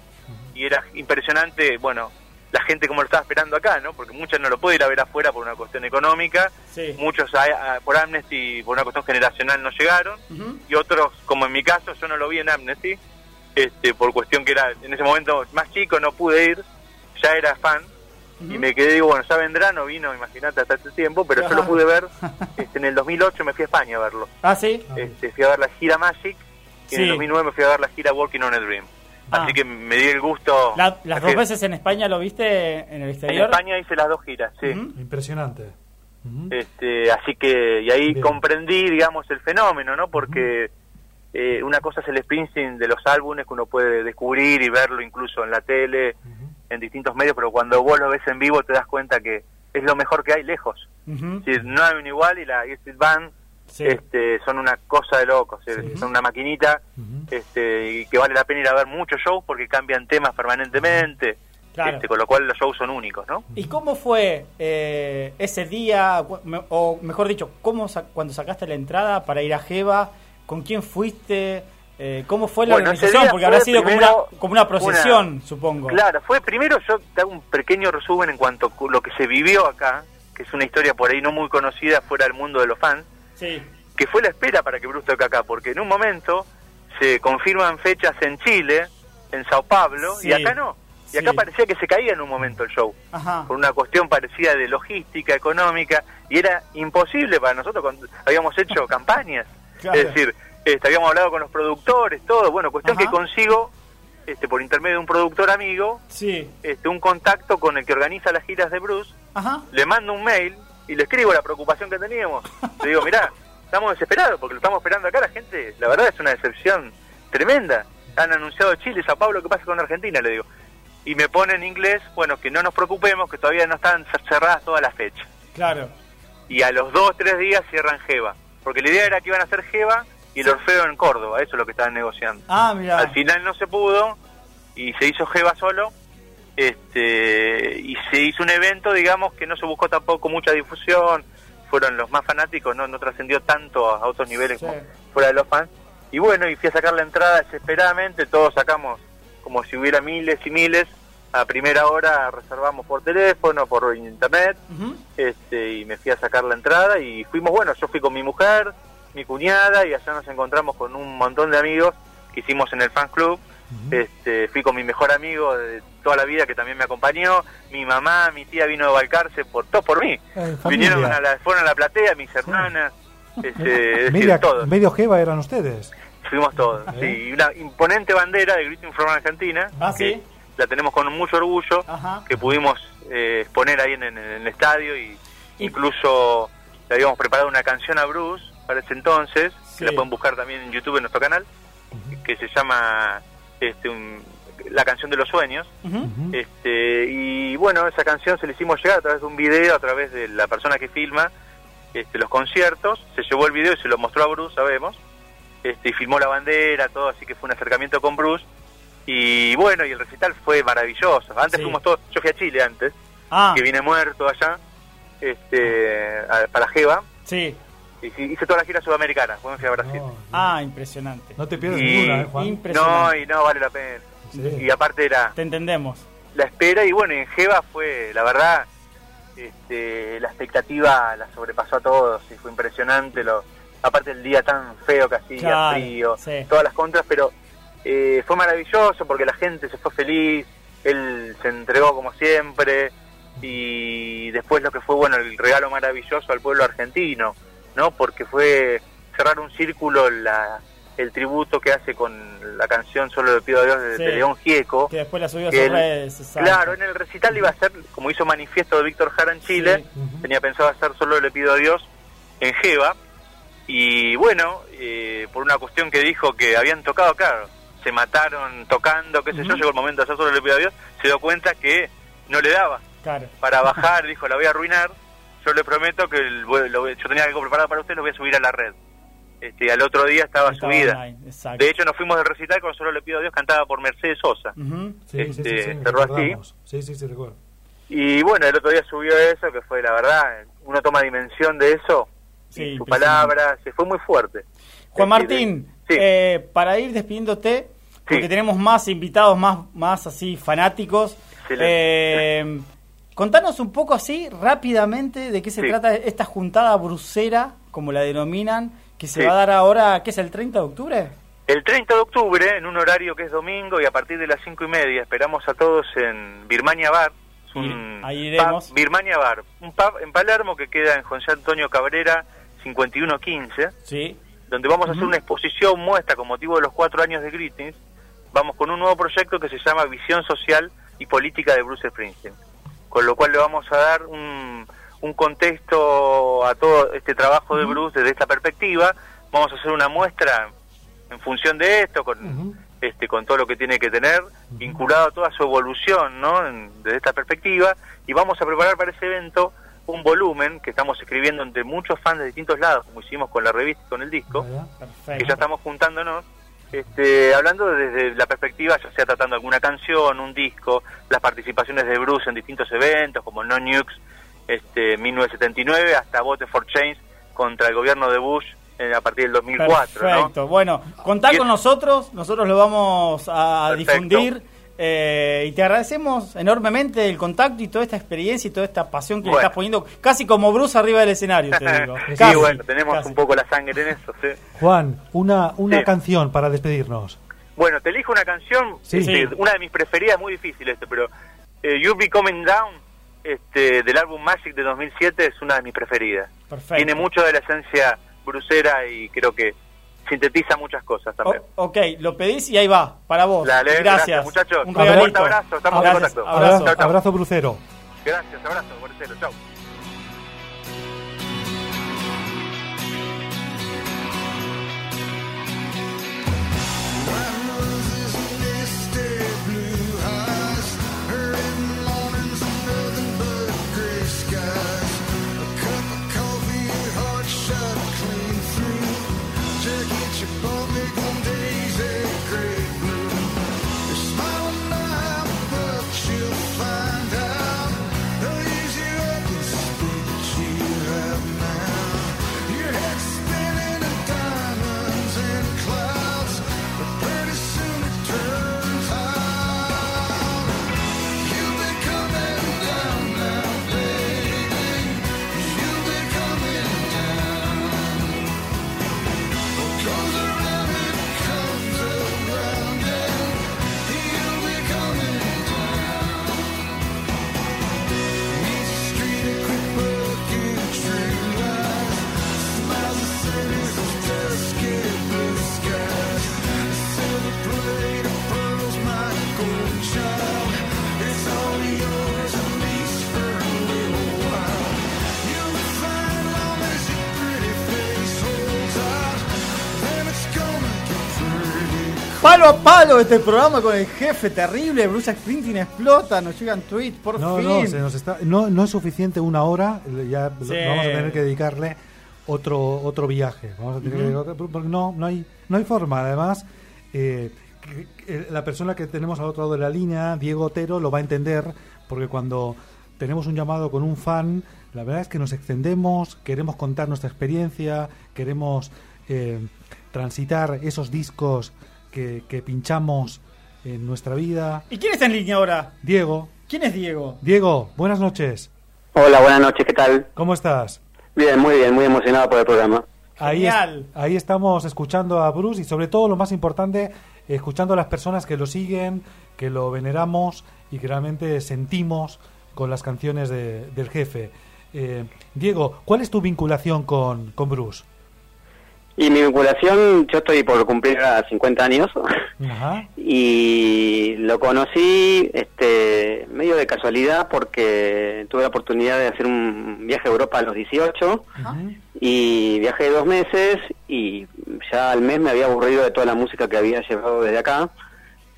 y era impresionante, bueno, la gente como lo estaba esperando acá, ¿no? Porque muchas no lo puede ir a ver afuera por una cuestión económica, sí. muchos a- a- por Amnesty por una cuestión generacional no llegaron. Y otros, como en mi caso, yo no lo vi en Amnesty, este, por cuestión que era en ese momento más chico, no pude ir, ya era fan, y me quedé, digo, bueno, ya vendrá, no vino, imagínate, hasta este tiempo, pero yo lo pude ver, *laughs* este, en el 2008 me fui a España a verlo, Ah, sí. Ah, este, fui a ver la gira Magic, y en el 2009 me fui a ver la gira Walking on a Dream, Ah. así que me di el gusto. La- las dos veces en España lo viste en el En exterior. España hice las dos giras, sí. Impresionante. Este, así que, y ahí Bien. comprendí, digamos, el fenómeno, ¿no? Porque eh, una cosa es el Springsteen de los álbumes que uno puede descubrir y verlo incluso en la tele, en distintos medios, pero cuando vos lo ves en vivo te das cuenta que es lo mejor que hay lejos. Es decir, no hay un igual y la East Band Sí. este, son una cosa de locos, Sí. son una maquinita este, y que vale la pena ir a ver muchos shows porque cambian temas permanentemente, Claro. este, con lo cual los shows son únicos, ¿no? ¿Y cómo fue eh, ese día, o mejor dicho, cómo sa- cuando sacaste la entrada para ir a Jeva? ¿Con quién fuiste? Eh, ¿Cómo fue la Bueno, organización? Porque habrá sido como una, como una procesión, una- supongo. Claro, fue primero yo te hago un pequeño resumen en cuanto a lo que se vivió acá, que es una historia por ahí no muy conocida fuera del mundo de los fans, Sí. que fue la espera para que Bruce toque acá, porque en un momento se confirman fechas en Chile, en Sao Paulo, Sí. y acá no. Y acá Sí. parecía que se caía en un momento el show, Ajá. por una cuestión parecida de logística, económica, y era imposible para nosotros cuando habíamos hecho *laughs* campañas. Claro. Es decir, este, habíamos hablado con los productores, todo, bueno, cuestión Ajá. que consigo, este, por intermedio de un productor amigo, Sí. este, un contacto con el que organiza las giras de Bruce, Ajá. le mando un mail y le escribo la preocupación que teníamos. Le digo, mirá, estamos desesperados porque lo estamos esperando acá, la gente, la verdad es una decepción tremenda. Han anunciado Chile, Sao Paulo, ¿qué pasa con Argentina? Le digo. Y me pone en inglés, bueno, que no nos preocupemos, que todavía no están cerradas todas las fechas. Claro. Y a los dos, tres días cierran Jeva. Porque la idea era que iban a hacer Jeva y el Orfeo en Córdoba, eso es lo que estaban negociando. Ah, mira. Al final no se pudo y se hizo Jeva solo. Este, y se hizo un evento, digamos, que no se buscó tampoco mucha difusión. Fueron los más fanáticos, no, no trascendió tanto a otros niveles Sí. como fuera de los fans. Y bueno, y fui a sacar la entrada desesperadamente. Todos sacamos como si hubiera miles y miles. A primera hora reservamos por teléfono, por internet este, y me fui a sacar la entrada y fuimos, bueno, yo fui con mi mujer, mi cuñada y allá nos encontramos con un montón de amigos que hicimos en el fan club. Este, fui con mi mejor amigo de toda la vida que también me acompañó, mi mamá, mi tía vino de Balcarce por todo por mí. Eh. Vinieron a la, fueron a la platea, mis hermanas, *laughs* Este, es decir, Media- todos. medio Jeva eran ustedes. Fuimos todos, ¿Eh? sí. Y una imponente bandera de Greeting from Argentina. Ah, que sí. La tenemos con mucho orgullo, Ajá. que pudimos eh, exponer ahí en, en el estadio y incluso le habíamos preparado una canción a Bruce para ese entonces, Sí. que la pueden buscar también en YouTube en nuestro canal, que se llama este, un- La canción de los sueños. Este, y bueno, esa canción se le hicimos llegar a través de un video, a través de la persona que filma este, los conciertos. Se llevó el video y se lo mostró a Bruce, sabemos. Este, y filmó la bandera, todo, así que fue un acercamiento con Bruce. Y bueno, y el recital fue maravilloso. Antes Sí. fuimos todos, yo fui a Chile antes, Ah, que vine muerto allá, este, a- para Jeva. sí. Hice toda la gira sudamericana, después me fui a Brasil. No, Ah, impresionante. no te pierdas Y- ninguna, ¿eh, Juan? Impresionante. No, y no, vale la pena. Sí. Y aparte era Te entendemos. la espera y bueno, en Jeva fue, la verdad, este, la expectativa la sobrepasó a todos y fue impresionante, lo, aparte el día tan feo que hacía, Claro, frío, sí. todas las contras, pero eh, fue maravilloso porque la gente se fue feliz, él se entregó como siempre y después lo que fue, bueno, el regalo maravilloso al pueblo argentino, ¿no? Porque fue cerrar un círculo la, el tributo que hace con la canción Solo le pido a Dios de, Sí. de León Gieco. Que después la subió a sus redes. Claro, en el recital iba a ser, como hizo manifiesto de Víctor Jara en Chile, tenía pensado hacer solo Le pido a Dios en Jeva, y bueno, eh, por una cuestión que dijo que habían tocado, claro, se mataron tocando, qué sé yo, llegó el momento de hacer solo Le pido a Dios, se dio cuenta que no le daba Claro. para *laughs* bajar, dijo, la voy a arruinar, yo le prometo que el- lo- yo tenía algo preparado para usted, lo voy a subir a la red. Este, al otro día estaba, Estaba subida. online. De hecho, nos fuimos del recital con Solo le pido a Dios, cantada por Mercedes Sosa. Sí, este, sí, cerró así. Sí, sí, sí, recuerdo. Y bueno, el otro día subió eso, que fue la verdad, uno toma dimensión de eso, Sí, y su palabra, se fue muy fuerte. Juan Martín, eh, para ir despidiéndote, porque tenemos más invitados, más, más así fanáticos. eh, contanos un poco así, rápidamente, de qué se Sí. trata esta juntada brusera, como la denominan, que se Sí. va a dar ahora, ¿qué es el 30 de octubre? El 30 de octubre, en un horario que es domingo y a partir de las cinco y media, esperamos a todos en Birmania Bar. Un ahí iremos. pub, Birmania Bar, un pub en Palermo que queda en José Antonio Cabrera 5115, Sí. donde vamos a hacer una exposición muestra con motivo de los cuatro años de Greetings. Vamos con un nuevo proyecto que se llama Visión Social y Política de Bruce Springsteen, con lo cual le vamos a dar un, un contexto a todo este trabajo de Bruce desde esta perspectiva. Vamos a hacer una muestra en función de esto, con, este, con todo lo que tiene que tener, vinculado a toda su evolución, ¿no? En- desde esta perspectiva, y vamos a preparar para ese evento un volumen que estamos escribiendo entre muchos fans de distintos lados, como hicimos con la revista y con el disco, que ya estamos juntándonos, este, hablando desde la perspectiva, ya sea tratando alguna canción, un disco, las participaciones de Bruce en distintos eventos, como No Nukes, este, 1979, hasta Vote for Change contra el gobierno de Bush eh, a partir del 2004, ¿no? Perfecto. Bueno, contá con nosotros, nosotros lo vamos a Perfecto. difundir. Eh, y te agradecemos enormemente el contacto y toda esta experiencia y toda esta pasión que le estás poniendo, casi como Bruce arriba del escenario, te digo. *laughs* sí, bueno, tenemos casi. un poco la sangre en eso, sí. Juan, una, una Sí. canción para despedirnos. Bueno, te elijo una canción, Sí. este, Sí. una de mis preferidas, muy difícil este, pero eh, You Be Coming Down, este, del álbum Magic de 2007, es una de mis preferidas. Perfecto. Tiene mucho de la esencia brucera y creo que sintetiza muchas cosas también. O- ok, lo pedís y ahí va, para vos. Dale, gracias. gracias, muchachos. Un fuerte abrazo, estamos en Gracias, contacto. abrazo. Abrazo, abrazo brucero. Gracias, abrazo, Marcelo, chao. Palo a palo este programa con el jefe terrible. Bruce Springsteen explota, nos llegan tweets, por No, fin. no, se nos está, no, no es suficiente una hora, ya lo- vamos a tener que dedicarle otro otro viaje. Vamos a tener que dedicar- porque no, no hay, no hay forma. Además, eh, que- que la persona que tenemos al otro lado de la línea, Diego Otero, lo va a entender, porque cuando tenemos un llamado con un fan, la verdad es que nos extendemos, queremos contar nuestra experiencia, queremos eh, transitar esos discos que, que pinchamos en nuestra vida. ¿Y quién está en línea ahora? Diego, ¿Quién es Diego? Diego, buenas noches. Hola, buenas noches, ¿qué tal? ¿Cómo estás? Bien, muy bien, muy emocionado por el programa. Ahí, es- Genial. ahí estamos escuchando a Bruce y sobre todo lo más importante, escuchando a las personas que lo siguen, que lo veneramos y que realmente sentimos con las canciones de- del jefe. Eh, Diego, ¿cuál es tu vinculación con, con Bruce? Y mi vinculación, yo estoy por cumplir a 50 años Ajá. *laughs* y lo conocí este medio de casualidad porque tuve la oportunidad de hacer un viaje a Europa a los 18 y viajé dos meses y ya al mes me había aburrido de toda la música que había llevado desde acá.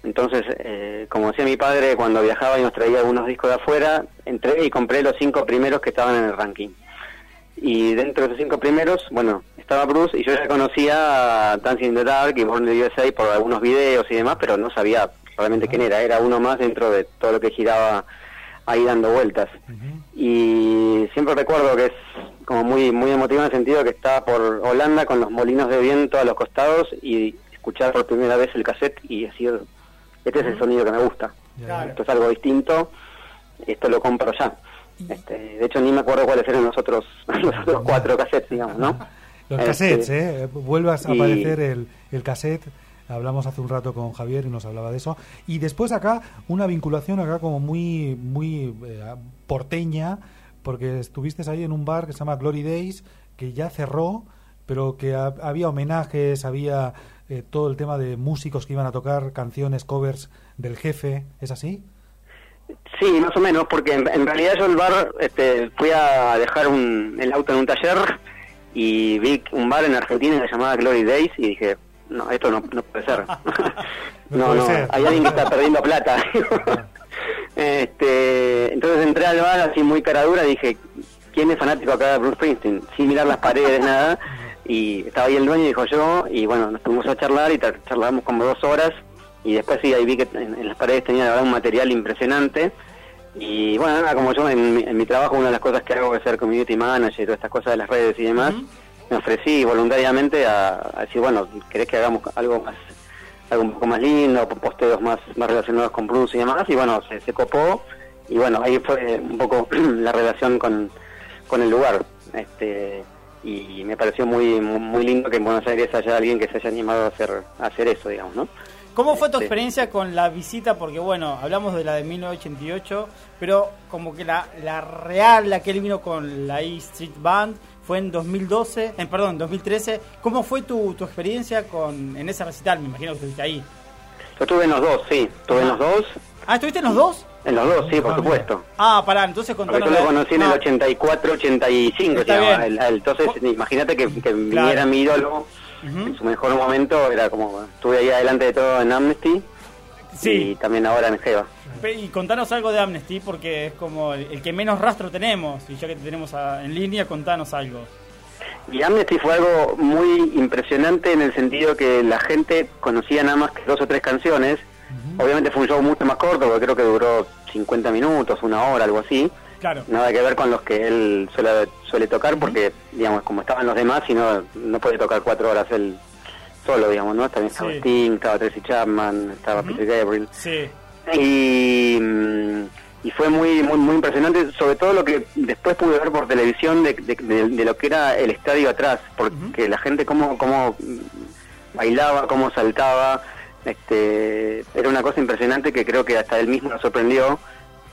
Entonces, eh, como decía mi padre, cuando viajaba y nos traía algunos discos de afuera, entré y compré los cinco primeros que estaban en el ranking. Y dentro de esos cinco primeros, bueno, estaba Bruce y yo ya conocía a Dancing in the Dark y Born in the USA por algunos videos y demás, pero no sabía realmente quién era. Era uno más dentro de todo lo que giraba ahí dando vueltas. Y siempre recuerdo que es como muy muy emotivo en el sentido de que estaba por Holanda con los molinos de viento a los costados y escuchar por primera vez el cassette y decir, este es el sonido que me gusta. Claro. Esto es algo distinto, esto lo compro ya. Este, de hecho, ni me acuerdo cuáles eran los otros, *laughs* los otros cuatro cassettes, digamos, ¿no? *laughs* Los Este, cassettes, ¿eh? Vuelvas a y- aparecer el, el cassette. Hablamos hace un rato con Javier y nos hablaba de eso. Y después acá, una vinculación acá como muy, muy eh, porteña, porque estuviste ahí en un bar que se llama Glory Days, que ya cerró, pero que ha- había homenajes, había eh, todo el tema de músicos que iban a tocar canciones, covers del jefe. ¿Es así? Sí, más o menos, porque en, en realidad yo el bar este, fui a dejar un, el auto en un taller y vi un bar en Argentina que se llamaba Glory Days y dije, no, esto no, no puede ser. *laughs* *laughs* No no, hay alguien que está perdiendo plata. *laughs* este, entonces entré al bar así muy cara dura y dije, ¿quién es fanático acá de Bruce Springsteen? Sin mirar las paredes, nada. Y estaba ahí el dueño y dijo yo, y bueno, nos fuimos a charlar y charlamos como dos horas. Y después sí, ahí vi que en, en las paredes tenía la verdad un material impresionante. Y bueno, nada, como yo en mi, en mi trabajo, una de las cosas que hago es ser community manager y todas estas cosas de las redes y demás, me ofrecí voluntariamente a, a decir, bueno, ¿querés que hagamos algo más algo un poco más lindo, posteos más, más relacionados con Bruce y demás? Y bueno, se, se copó y bueno, ahí fue un poco *clears throat* la relación con, con el lugar. este Y me pareció muy, muy muy lindo que en Buenos Aires haya alguien que se haya animado a hacer, a hacer eso, digamos, ¿no? ¿Cómo fue tu Este. experiencia con la visita? Porque bueno, hablamos de la de 1988, pero como que la, la real, la que él vino con la E Street Band, fue en 2012, en perdón, 2013. ¿Cómo fue tu, tu experiencia con en ese recital? Me imagino que estuviste ahí. Yo estuve en los dos, sí, estuve en los dos, Ah, ¿estuviste en los dos? en los dos, sí, por Ah, supuesto. Ah, pará, entonces Porque contanos. yo lo conocí en el no, 84, 85, Está se el- el- entonces imagínate que, que viniera mi ídolo en su mejor momento, era como, estuve ahí adelante de todo en Amnesty y también ahora en Geva. pe- y contanos algo de Amnesty, porque es como el, el que menos rastro tenemos, y ya que te tenemos a- en línea, contanos algo. Y Amnesty fue algo muy impresionante en el sentido que la gente conocía nada más que dos o tres canciones. Obviamente fue un show mucho más corto, porque creo que duró 50 minutos, una hora, algo así. Claro. Nada que ver con los que él suele, suele tocar, porque, digamos, como estaban los demás, y no, no puede tocar cuatro horas él solo, digamos, ¿no? También estaba Sí. Sting, estaba Tracy Chapman, estaba Peter Gabriel. Sí. Y, mm, y fue muy, muy muy impresionante, sobre todo lo que después pude ver por televisión de, de- de- de lo que era el estadio atrás, porque la gente cómo, cómo bailaba, cómo saltaba, este era una cosa impresionante que creo que hasta él mismo lo sorprendió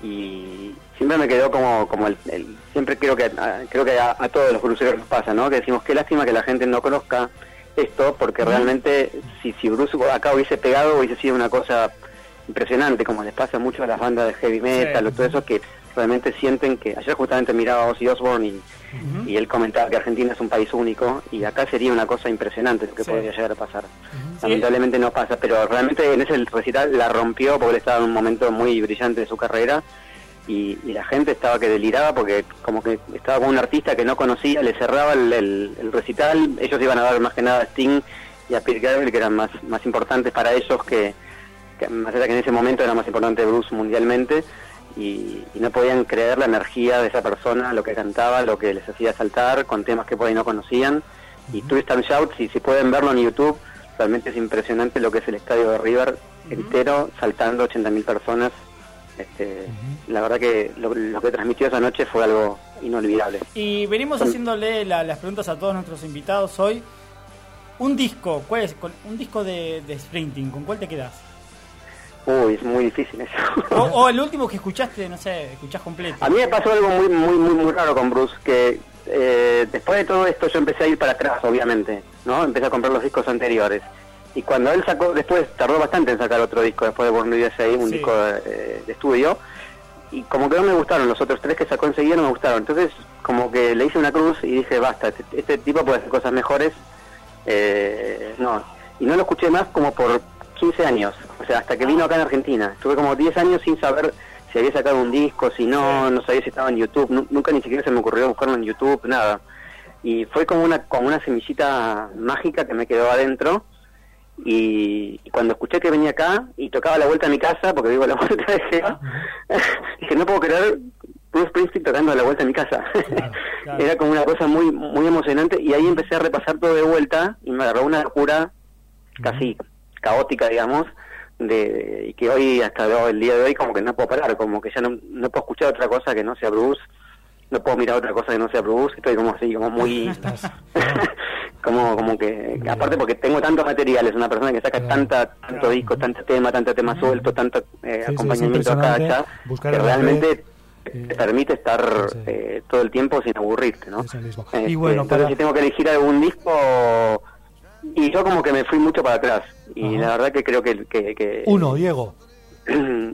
y siempre me quedó como como el, el- siempre creo que a, creo que a, a todos los cruceros nos pasa no que decimos qué lástima que la gente no conozca esto porque realmente si si Bruce acá hubiese pegado hubiese sido una cosa impresionante como les pasa mucho a las bandas de heavy metal o todo eso que realmente sienten que ayer justamente miraba a Ozzy Osbourne y, y él comentaba que Argentina es un país único y acá sería una cosa impresionante lo que Sí. podría llegar a pasar. Lamentablemente no pasa, pero realmente en ese recital la rompió porque él estaba en un momento muy brillante de su carrera y, y la gente estaba que deliraba porque como que estaba con un artista que no conocía, le cerraba el, el- el recital, ellos iban a dar más que nada a Sting y a Peter Gabriel que eran más, más importantes para ellos que, que más allá que en ese momento era más importante Bruce mundialmente y, y no podían creer la energía de esa persona, lo que cantaba, lo que les hacía saltar con temas que por ahí no conocían. Y Twist and Shout, si, si pueden verlo en YouTube, realmente es impresionante lo que es el estadio de River entero, saltando 80.000 personas. Este, La verdad que lo, lo que transmitió esa noche fue algo inolvidable. Y venimos haciéndole la- las preguntas a todos nuestros invitados hoy. Un disco, ¿cuál es? Un disco de, de Sprinting, ¿con cuál te quedas? Uy, es muy difícil eso. O, o *laughs* el último que escuchaste, no sé, escuchás completo. A mí me pasó algo muy, muy, muy, muy raro con Bruce, que eh, después de todo esto yo empecé a ir para atrás, obviamente, ¿no? Empecé a comprar los discos anteriores. Y cuando él sacó, después tardó bastante en sacar otro disco, después de Born USA, un Sí. disco de, de estudio, y como que no me gustaron, los otros tres que sacó enseguida no me gustaron. Entonces, como que le hice una cruz y dije, basta, este, este tipo puede hacer cosas mejores. Eh, no, y no lo escuché más como por 15 años, o sea, hasta que vino acá en Argentina. Estuve como 10 años sin saber si había sacado un disco, si no, no sabía si estaba en YouTube, Nu- nunca ni siquiera se me ocurrió buscarlo en YouTube, nada. Y fue como una, como una semillita mágica que me quedó adentro. Y, y cuando escuché que venía acá y tocaba la vuelta a mi casa, porque vivo a la *laughs* vuelta de Gea, dije, no puedo creer Bruce Springsteen tocando a la vuelta a mi casa. claro. *laughs* Era como una cosa muy muy emocionante y ahí empecé a repasar todo de vuelta y me agarró una locura casi caótica, digamos, de y que hoy, hasta el día de hoy, como que no puedo parar, como que ya no, no puedo escuchar otra cosa que no sea Bruce, no puedo mirar otra cosa que no sea Bruce, estoy como así, como muy... *laughs* *laughs* como como que, aparte porque tengo tantos materiales, una persona que saca tanta tanto disco, tanto tema, tanto tema suelto, tanto eh, sí, acompañamiento acá, impresionante allá, que realmente te permite estar eh, todo el tiempo sin aburrirte, ¿no? Este, Y bueno, entonces para- si tengo que elegir algún disco y yo como que me fui mucho para atrás y Ajá. la verdad que creo que, que, que- Uno, Diego.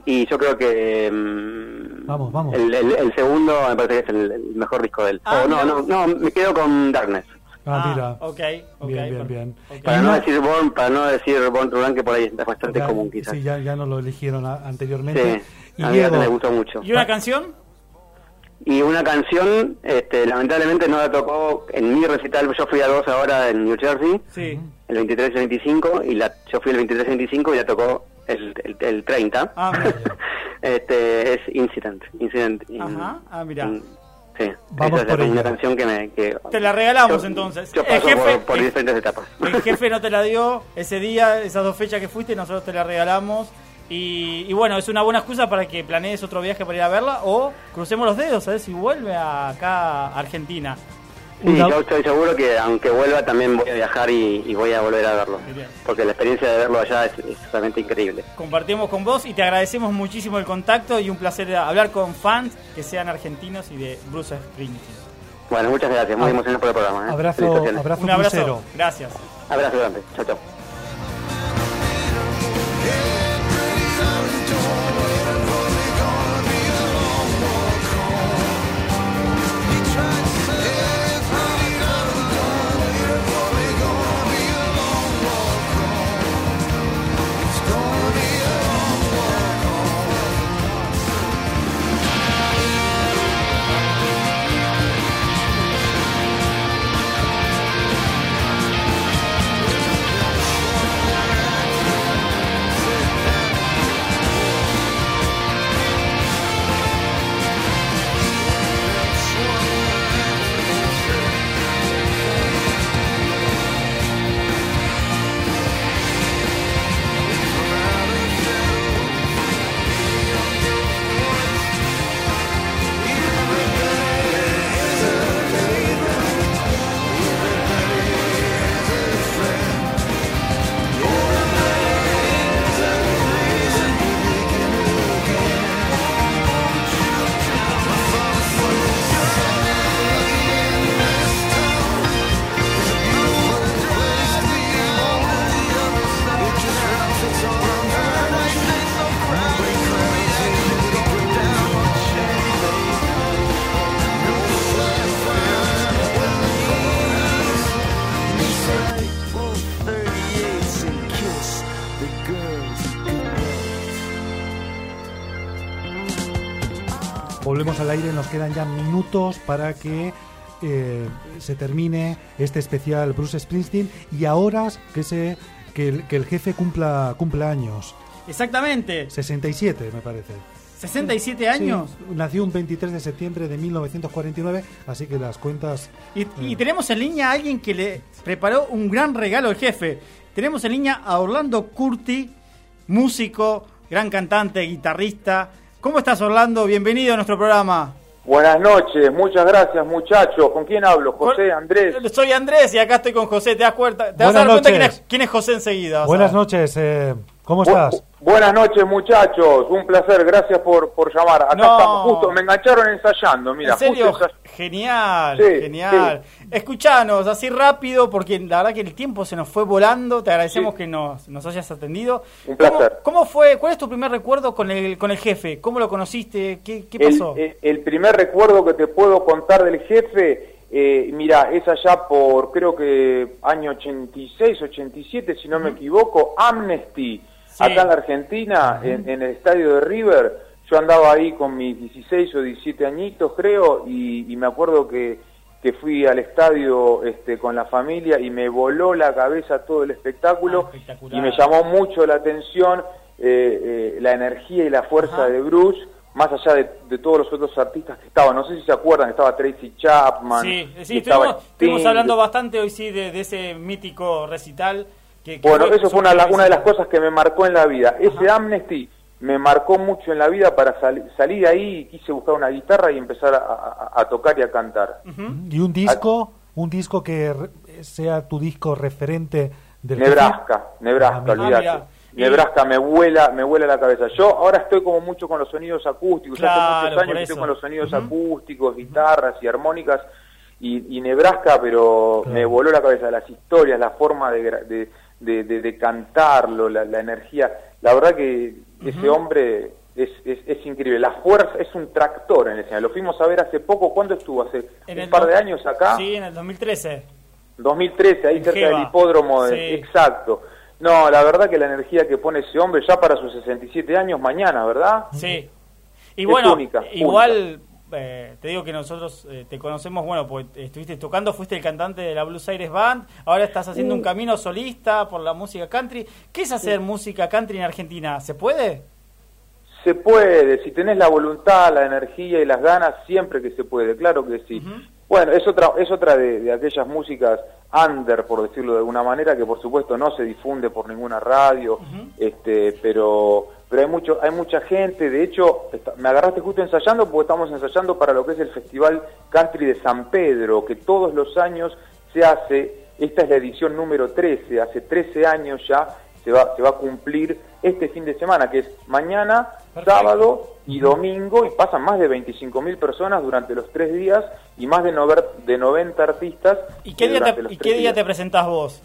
Y yo creo que mm, Vamos, vamos. El, el- el segundo me parece que es el, el mejor disco de él. Ah, O no, no, no, me quedo con Darkness. Ah, mira. ok, ok. Bien, bien, bien. ok. Para no decir Born, para no decir Born to Run, que por ahí es bastante Ya- común quizás. Sí, ya, ya nos lo eligieron a- Sí, anteriormente. Y a mí me Diego, gustó mucho. ¿Y una canción? Y una canción, este, lamentablemente no la tocó en mi recital, yo fui a dos ahora en New Jersey, Sí. el 23 y el 25, y la, yo fui el 23 y 25 y la tocó el, el, el 30. Ah, mira. *laughs* este, es Incident. Incident in- Ajá, ah, mira. sí, Vamos esa es por ella. canción que me... Que, Te la regalamos yo- entonces. Yo El paso jefe- por, por el- diferentes etapas. El *laughs* jefe no te la dio ese día, esas dos fechas que fuiste, nosotros te la regalamos. Y, y bueno, es una buena excusa para que planees otro viaje para ir a verla o crucemos los dedos a ver si vuelve acá a Argentina. Sí, yo estoy seguro que aunque vuelva también voy a viajar y, y voy a volver a verlo. Bien. Porque la experiencia de verlo allá es, es realmente increíble. Compartimos con vos y te agradecemos muchísimo el contacto y un placer hablar con fans que sean argentinos y de Bruce Springsteen. Bueno, muchas gracias, muy Ah, emocionado por el programa. ¿eh? abrazo, Un abrazo. crucero. Gracias. Abrazo grande. Chao, chao. Aire. Nos quedan ya minutos para que eh, se termine este especial Bruce Springsteen y ahora que se que el, que el jefe cumpla cumpla años. Exactamente. 67, me parece. 67 años. Sí, nació un 23 de septiembre de 1949, así que las cuentas... Y, y tenemos en línea a alguien que le preparó un gran regalo al jefe. Tenemos en línea a Orlando Curti, músico, gran cantante, guitarrista. ¿Cómo estás, Orlando? Bienvenido a nuestro programa. Buenas noches, muchas gracias muchachos. ¿Con quién hablo? José, Andrés. Soy Andrés y acá estoy con José. ¿Te das cuenta? Te vas a dar cuenta quién noches. es, quién es José enseguida. Buenas noches, eh, ¿cómo Bu- estás? buenas noches muchachos, un placer, gracias por, por llamar. Acá No. estamos, justo me engancharon ensayando, mira. ¿En serio? justo ensay- Genial, Sí, genial. Escuchanos así rápido, porque la verdad que el tiempo se nos fue volando. Te agradecemos Sí. que nos, nos hayas atendido. Un placer. ¿Cómo, cómo fue? ¿Cuál es tu primer recuerdo con el, con el jefe? ¿Cómo lo conociste? ¿Qué, qué el, pasó? el- el primer recuerdo que te puedo contar del jefe, eh, mira, es allá por creo que año 86, 87, si no me equivoco, Amnesty, Sí. acá en la Argentina, en, en el estadio de River. Yo andaba ahí con mis 16 o 17 añitos, creo, y, y me acuerdo que, que fui al estadio este, con la familia y me voló la cabeza todo el espectáculo Ah, y me llamó mucho la atención eh, eh, la energía y la fuerza Ajá. de Bruce, más allá de, de todos los otros artistas que estaban. No sé si se acuerdan, estaba Tracy Chapman. Sí, sí estuvimos, hablando bastante hoy sí de, de ese mítico recital. Bueno, eso fue una, de las cosas que me marcó en la vida. Ese Amnesty me marcó mucho en la vida para sali- salir de ahí y quise buscar una guitarra y empezar a, a- a tocar y a cantar. ¿Y un disco? ¿Un disco que re- sea tu disco referente del Nebraska, Nebraska, Ah, olvídate. Ah, Nebraska me vuela, me vuela la cabeza. Yo ahora estoy como mucho con los sonidos acústicos, Claro, hace muchos años que estoy con los sonidos acústicos, guitarras y armónicas y, y Nebraska, pero Claro. me voló la cabeza, las historias, la forma de, gra- de, de, de- de cantarlo, la, la energía. La verdad que ese hombre es, es, es increíble. La fuerza es un tractor en el escenario. Lo fuimos a ver hace poco, ¿cuándo estuvo? Hace En un par de años acá. Sí, en el 2013. 2013, ahí En cerca del hipódromo. de- Sí. Exacto. No, la verdad que la energía que pone ese hombre ya para sus 67 años mañana, ¿verdad? Sí. Y Es bueno, única, igual eh, te digo que nosotros eh, te conocemos, bueno, porque estuviste tocando, fuiste el cantante de la Blues Aires Band, ahora estás haciendo un camino solista por la música country. ¿Qué es hacer música country en Argentina? ¿Se puede? Se puede, si tenés la voluntad, la energía y las ganas, siempre que se puede, claro que sí. Bueno, es otra, es otra de, de aquellas músicas under, por decirlo de alguna manera, que por supuesto no se difunde por ninguna radio, este, pero, pero hay mucho, hay mucha gente. De hecho, está- me agarraste justo ensayando porque estamos ensayando para lo que es el Festival Country de San Pedro, que todos los años se hace. Esta es la edición número 13, hace 13 años ya se va, se va a cumplir este fin de semana, que es mañana, Perfecto. sábado y domingo, y pasan más de 25.000 personas durante los tres días y más de, nover- de 90 artistas. ¿Y qué día, te, y qué día te presentás vos?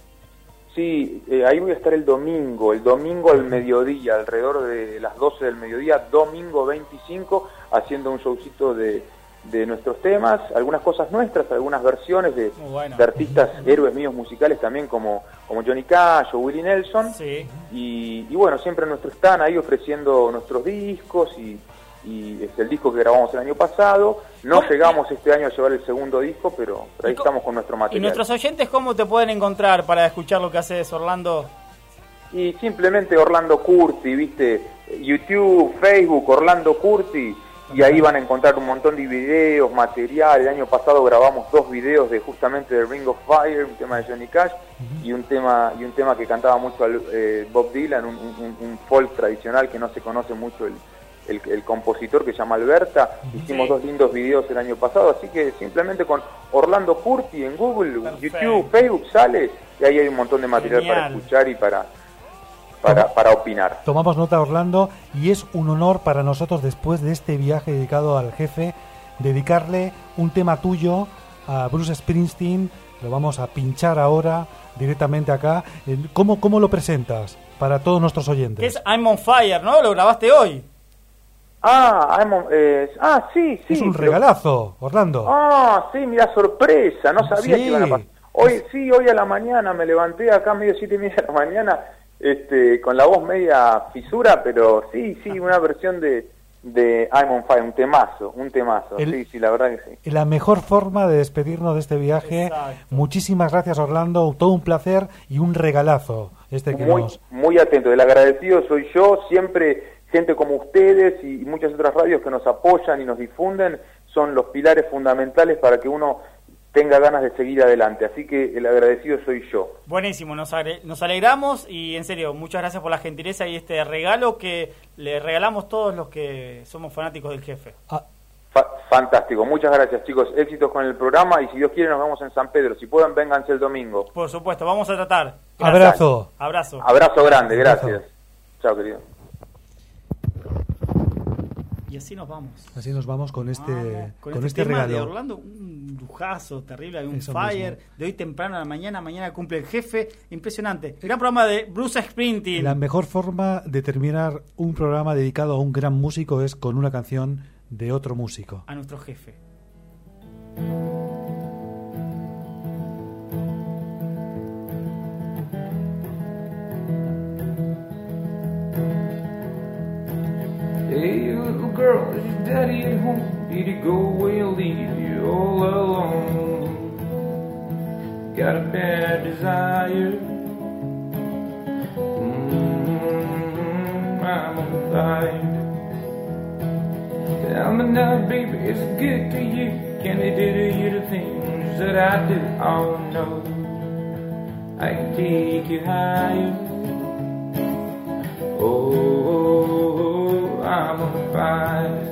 Sí, eh, ahí voy a estar el domingo, el domingo al mediodía, alrededor de las 12 del mediodía, domingo 25, haciendo un showcito de, de nuestros temas, algunas cosas nuestras, algunas versiones de, bueno. de artistas héroes míos musicales también como, como Johnny Cash o Willie Nelson. Sí. Y, y bueno, siempre nuestro stand ahí ofreciendo nuestros discos y, y es el disco que grabamos el año pasado. No llegamos este año a llevar el segundo disco, pero, pero ahí ¿Y estamos con nuestro ¿Y material. nuestros oyentes cómo te pueden encontrar para escuchar lo que haces, Orlando? Y simplemente Orlando Curti, viste, YouTube, Facebook, Orlando Curti, y ahí van a encontrar un montón de videos, material. El año pasado grabamos dos videos de justamente de Ring of Fire, un tema de Johnny Cash, y un tema y un tema que cantaba mucho al- eh, Bob Dylan, un, un- un folk tradicional que no se conoce mucho el, el, el compositor que se llama Alberta. Hicimos Sí. dos lindos videos el año pasado, así que simplemente con Orlando Curti en Google, Perfecto. YouTube, Facebook sale, y ahí hay un montón de material para escuchar y para para, para opinar. Tomamos nota, Orlando, y es un honor para nosotros, después de este viaje dedicado al jefe, dedicarle un tema tuyo a Bruce Springsteen. Lo vamos a pinchar ahora directamente acá. Eh, ¿Cómo, cómo lo presentas para todos nuestros Que oyentes? es I'm on Fire, ¿no? Lo grabaste hoy. Ah, eh, ah, sí, sí. es un pero- regalazo, Orlando. Ah, sí, mira, sorpresa, no sabía Sí. que iban a pasar. Hoy, sí, hoy a la mañana me levanté acá medio siete y media de la mañana, este, con la voz media fisura, pero sí, sí, una versión de, de I'm on Fire, un temazo, un temazo. El- sí, sí, la verdad que sí. La mejor forma de despedirnos de este viaje. Exacto. Muchísimas gracias, Orlando. Todo un placer y un regalazo este que Muy, nos... muy atento. El agradecido soy yo, siempre gente como ustedes y muchas otras radios que nos apoyan y nos difunden son los pilares fundamentales para que uno tenga ganas de seguir adelante. Así que el agradecido soy yo. Buenísimo, nos, agre- nos alegramos y en serio, muchas gracias por la gentileza y este regalo que le regalamos todos los que somos fanáticos del jefe. Ah, Fa- fantástico. Muchas gracias, chicos. Éxitos con el programa y si Dios quiere nos vemos en San Pedro. Si pueden, vénganse el domingo. Por supuesto, vamos a tratar. abrazo. Abrazo. Abrazo grande, Abrazo. gracias. Chao, querido. Y así nos vamos. Así nos vamos con este, Vamos, con este, este tema de regalo. Orlando, un lujazo terrible, un Eso fire mismo. de hoy temprano a la mañana, mañana cumple el jefe, impresionante. El gran programa de Bruce Springsteen. La mejor forma de terminar un programa dedicado a un gran músico es con una canción de otro músico. a nuestro jefe. Hey, little girl, is your daddy at home? Did he go away and leave you all alone? Got a bad desire. Mm, I'm on fire. Tell me now, baby, is it good to you? Can they do to you the things that I do? Oh no, I can take you higher. Oh, I'm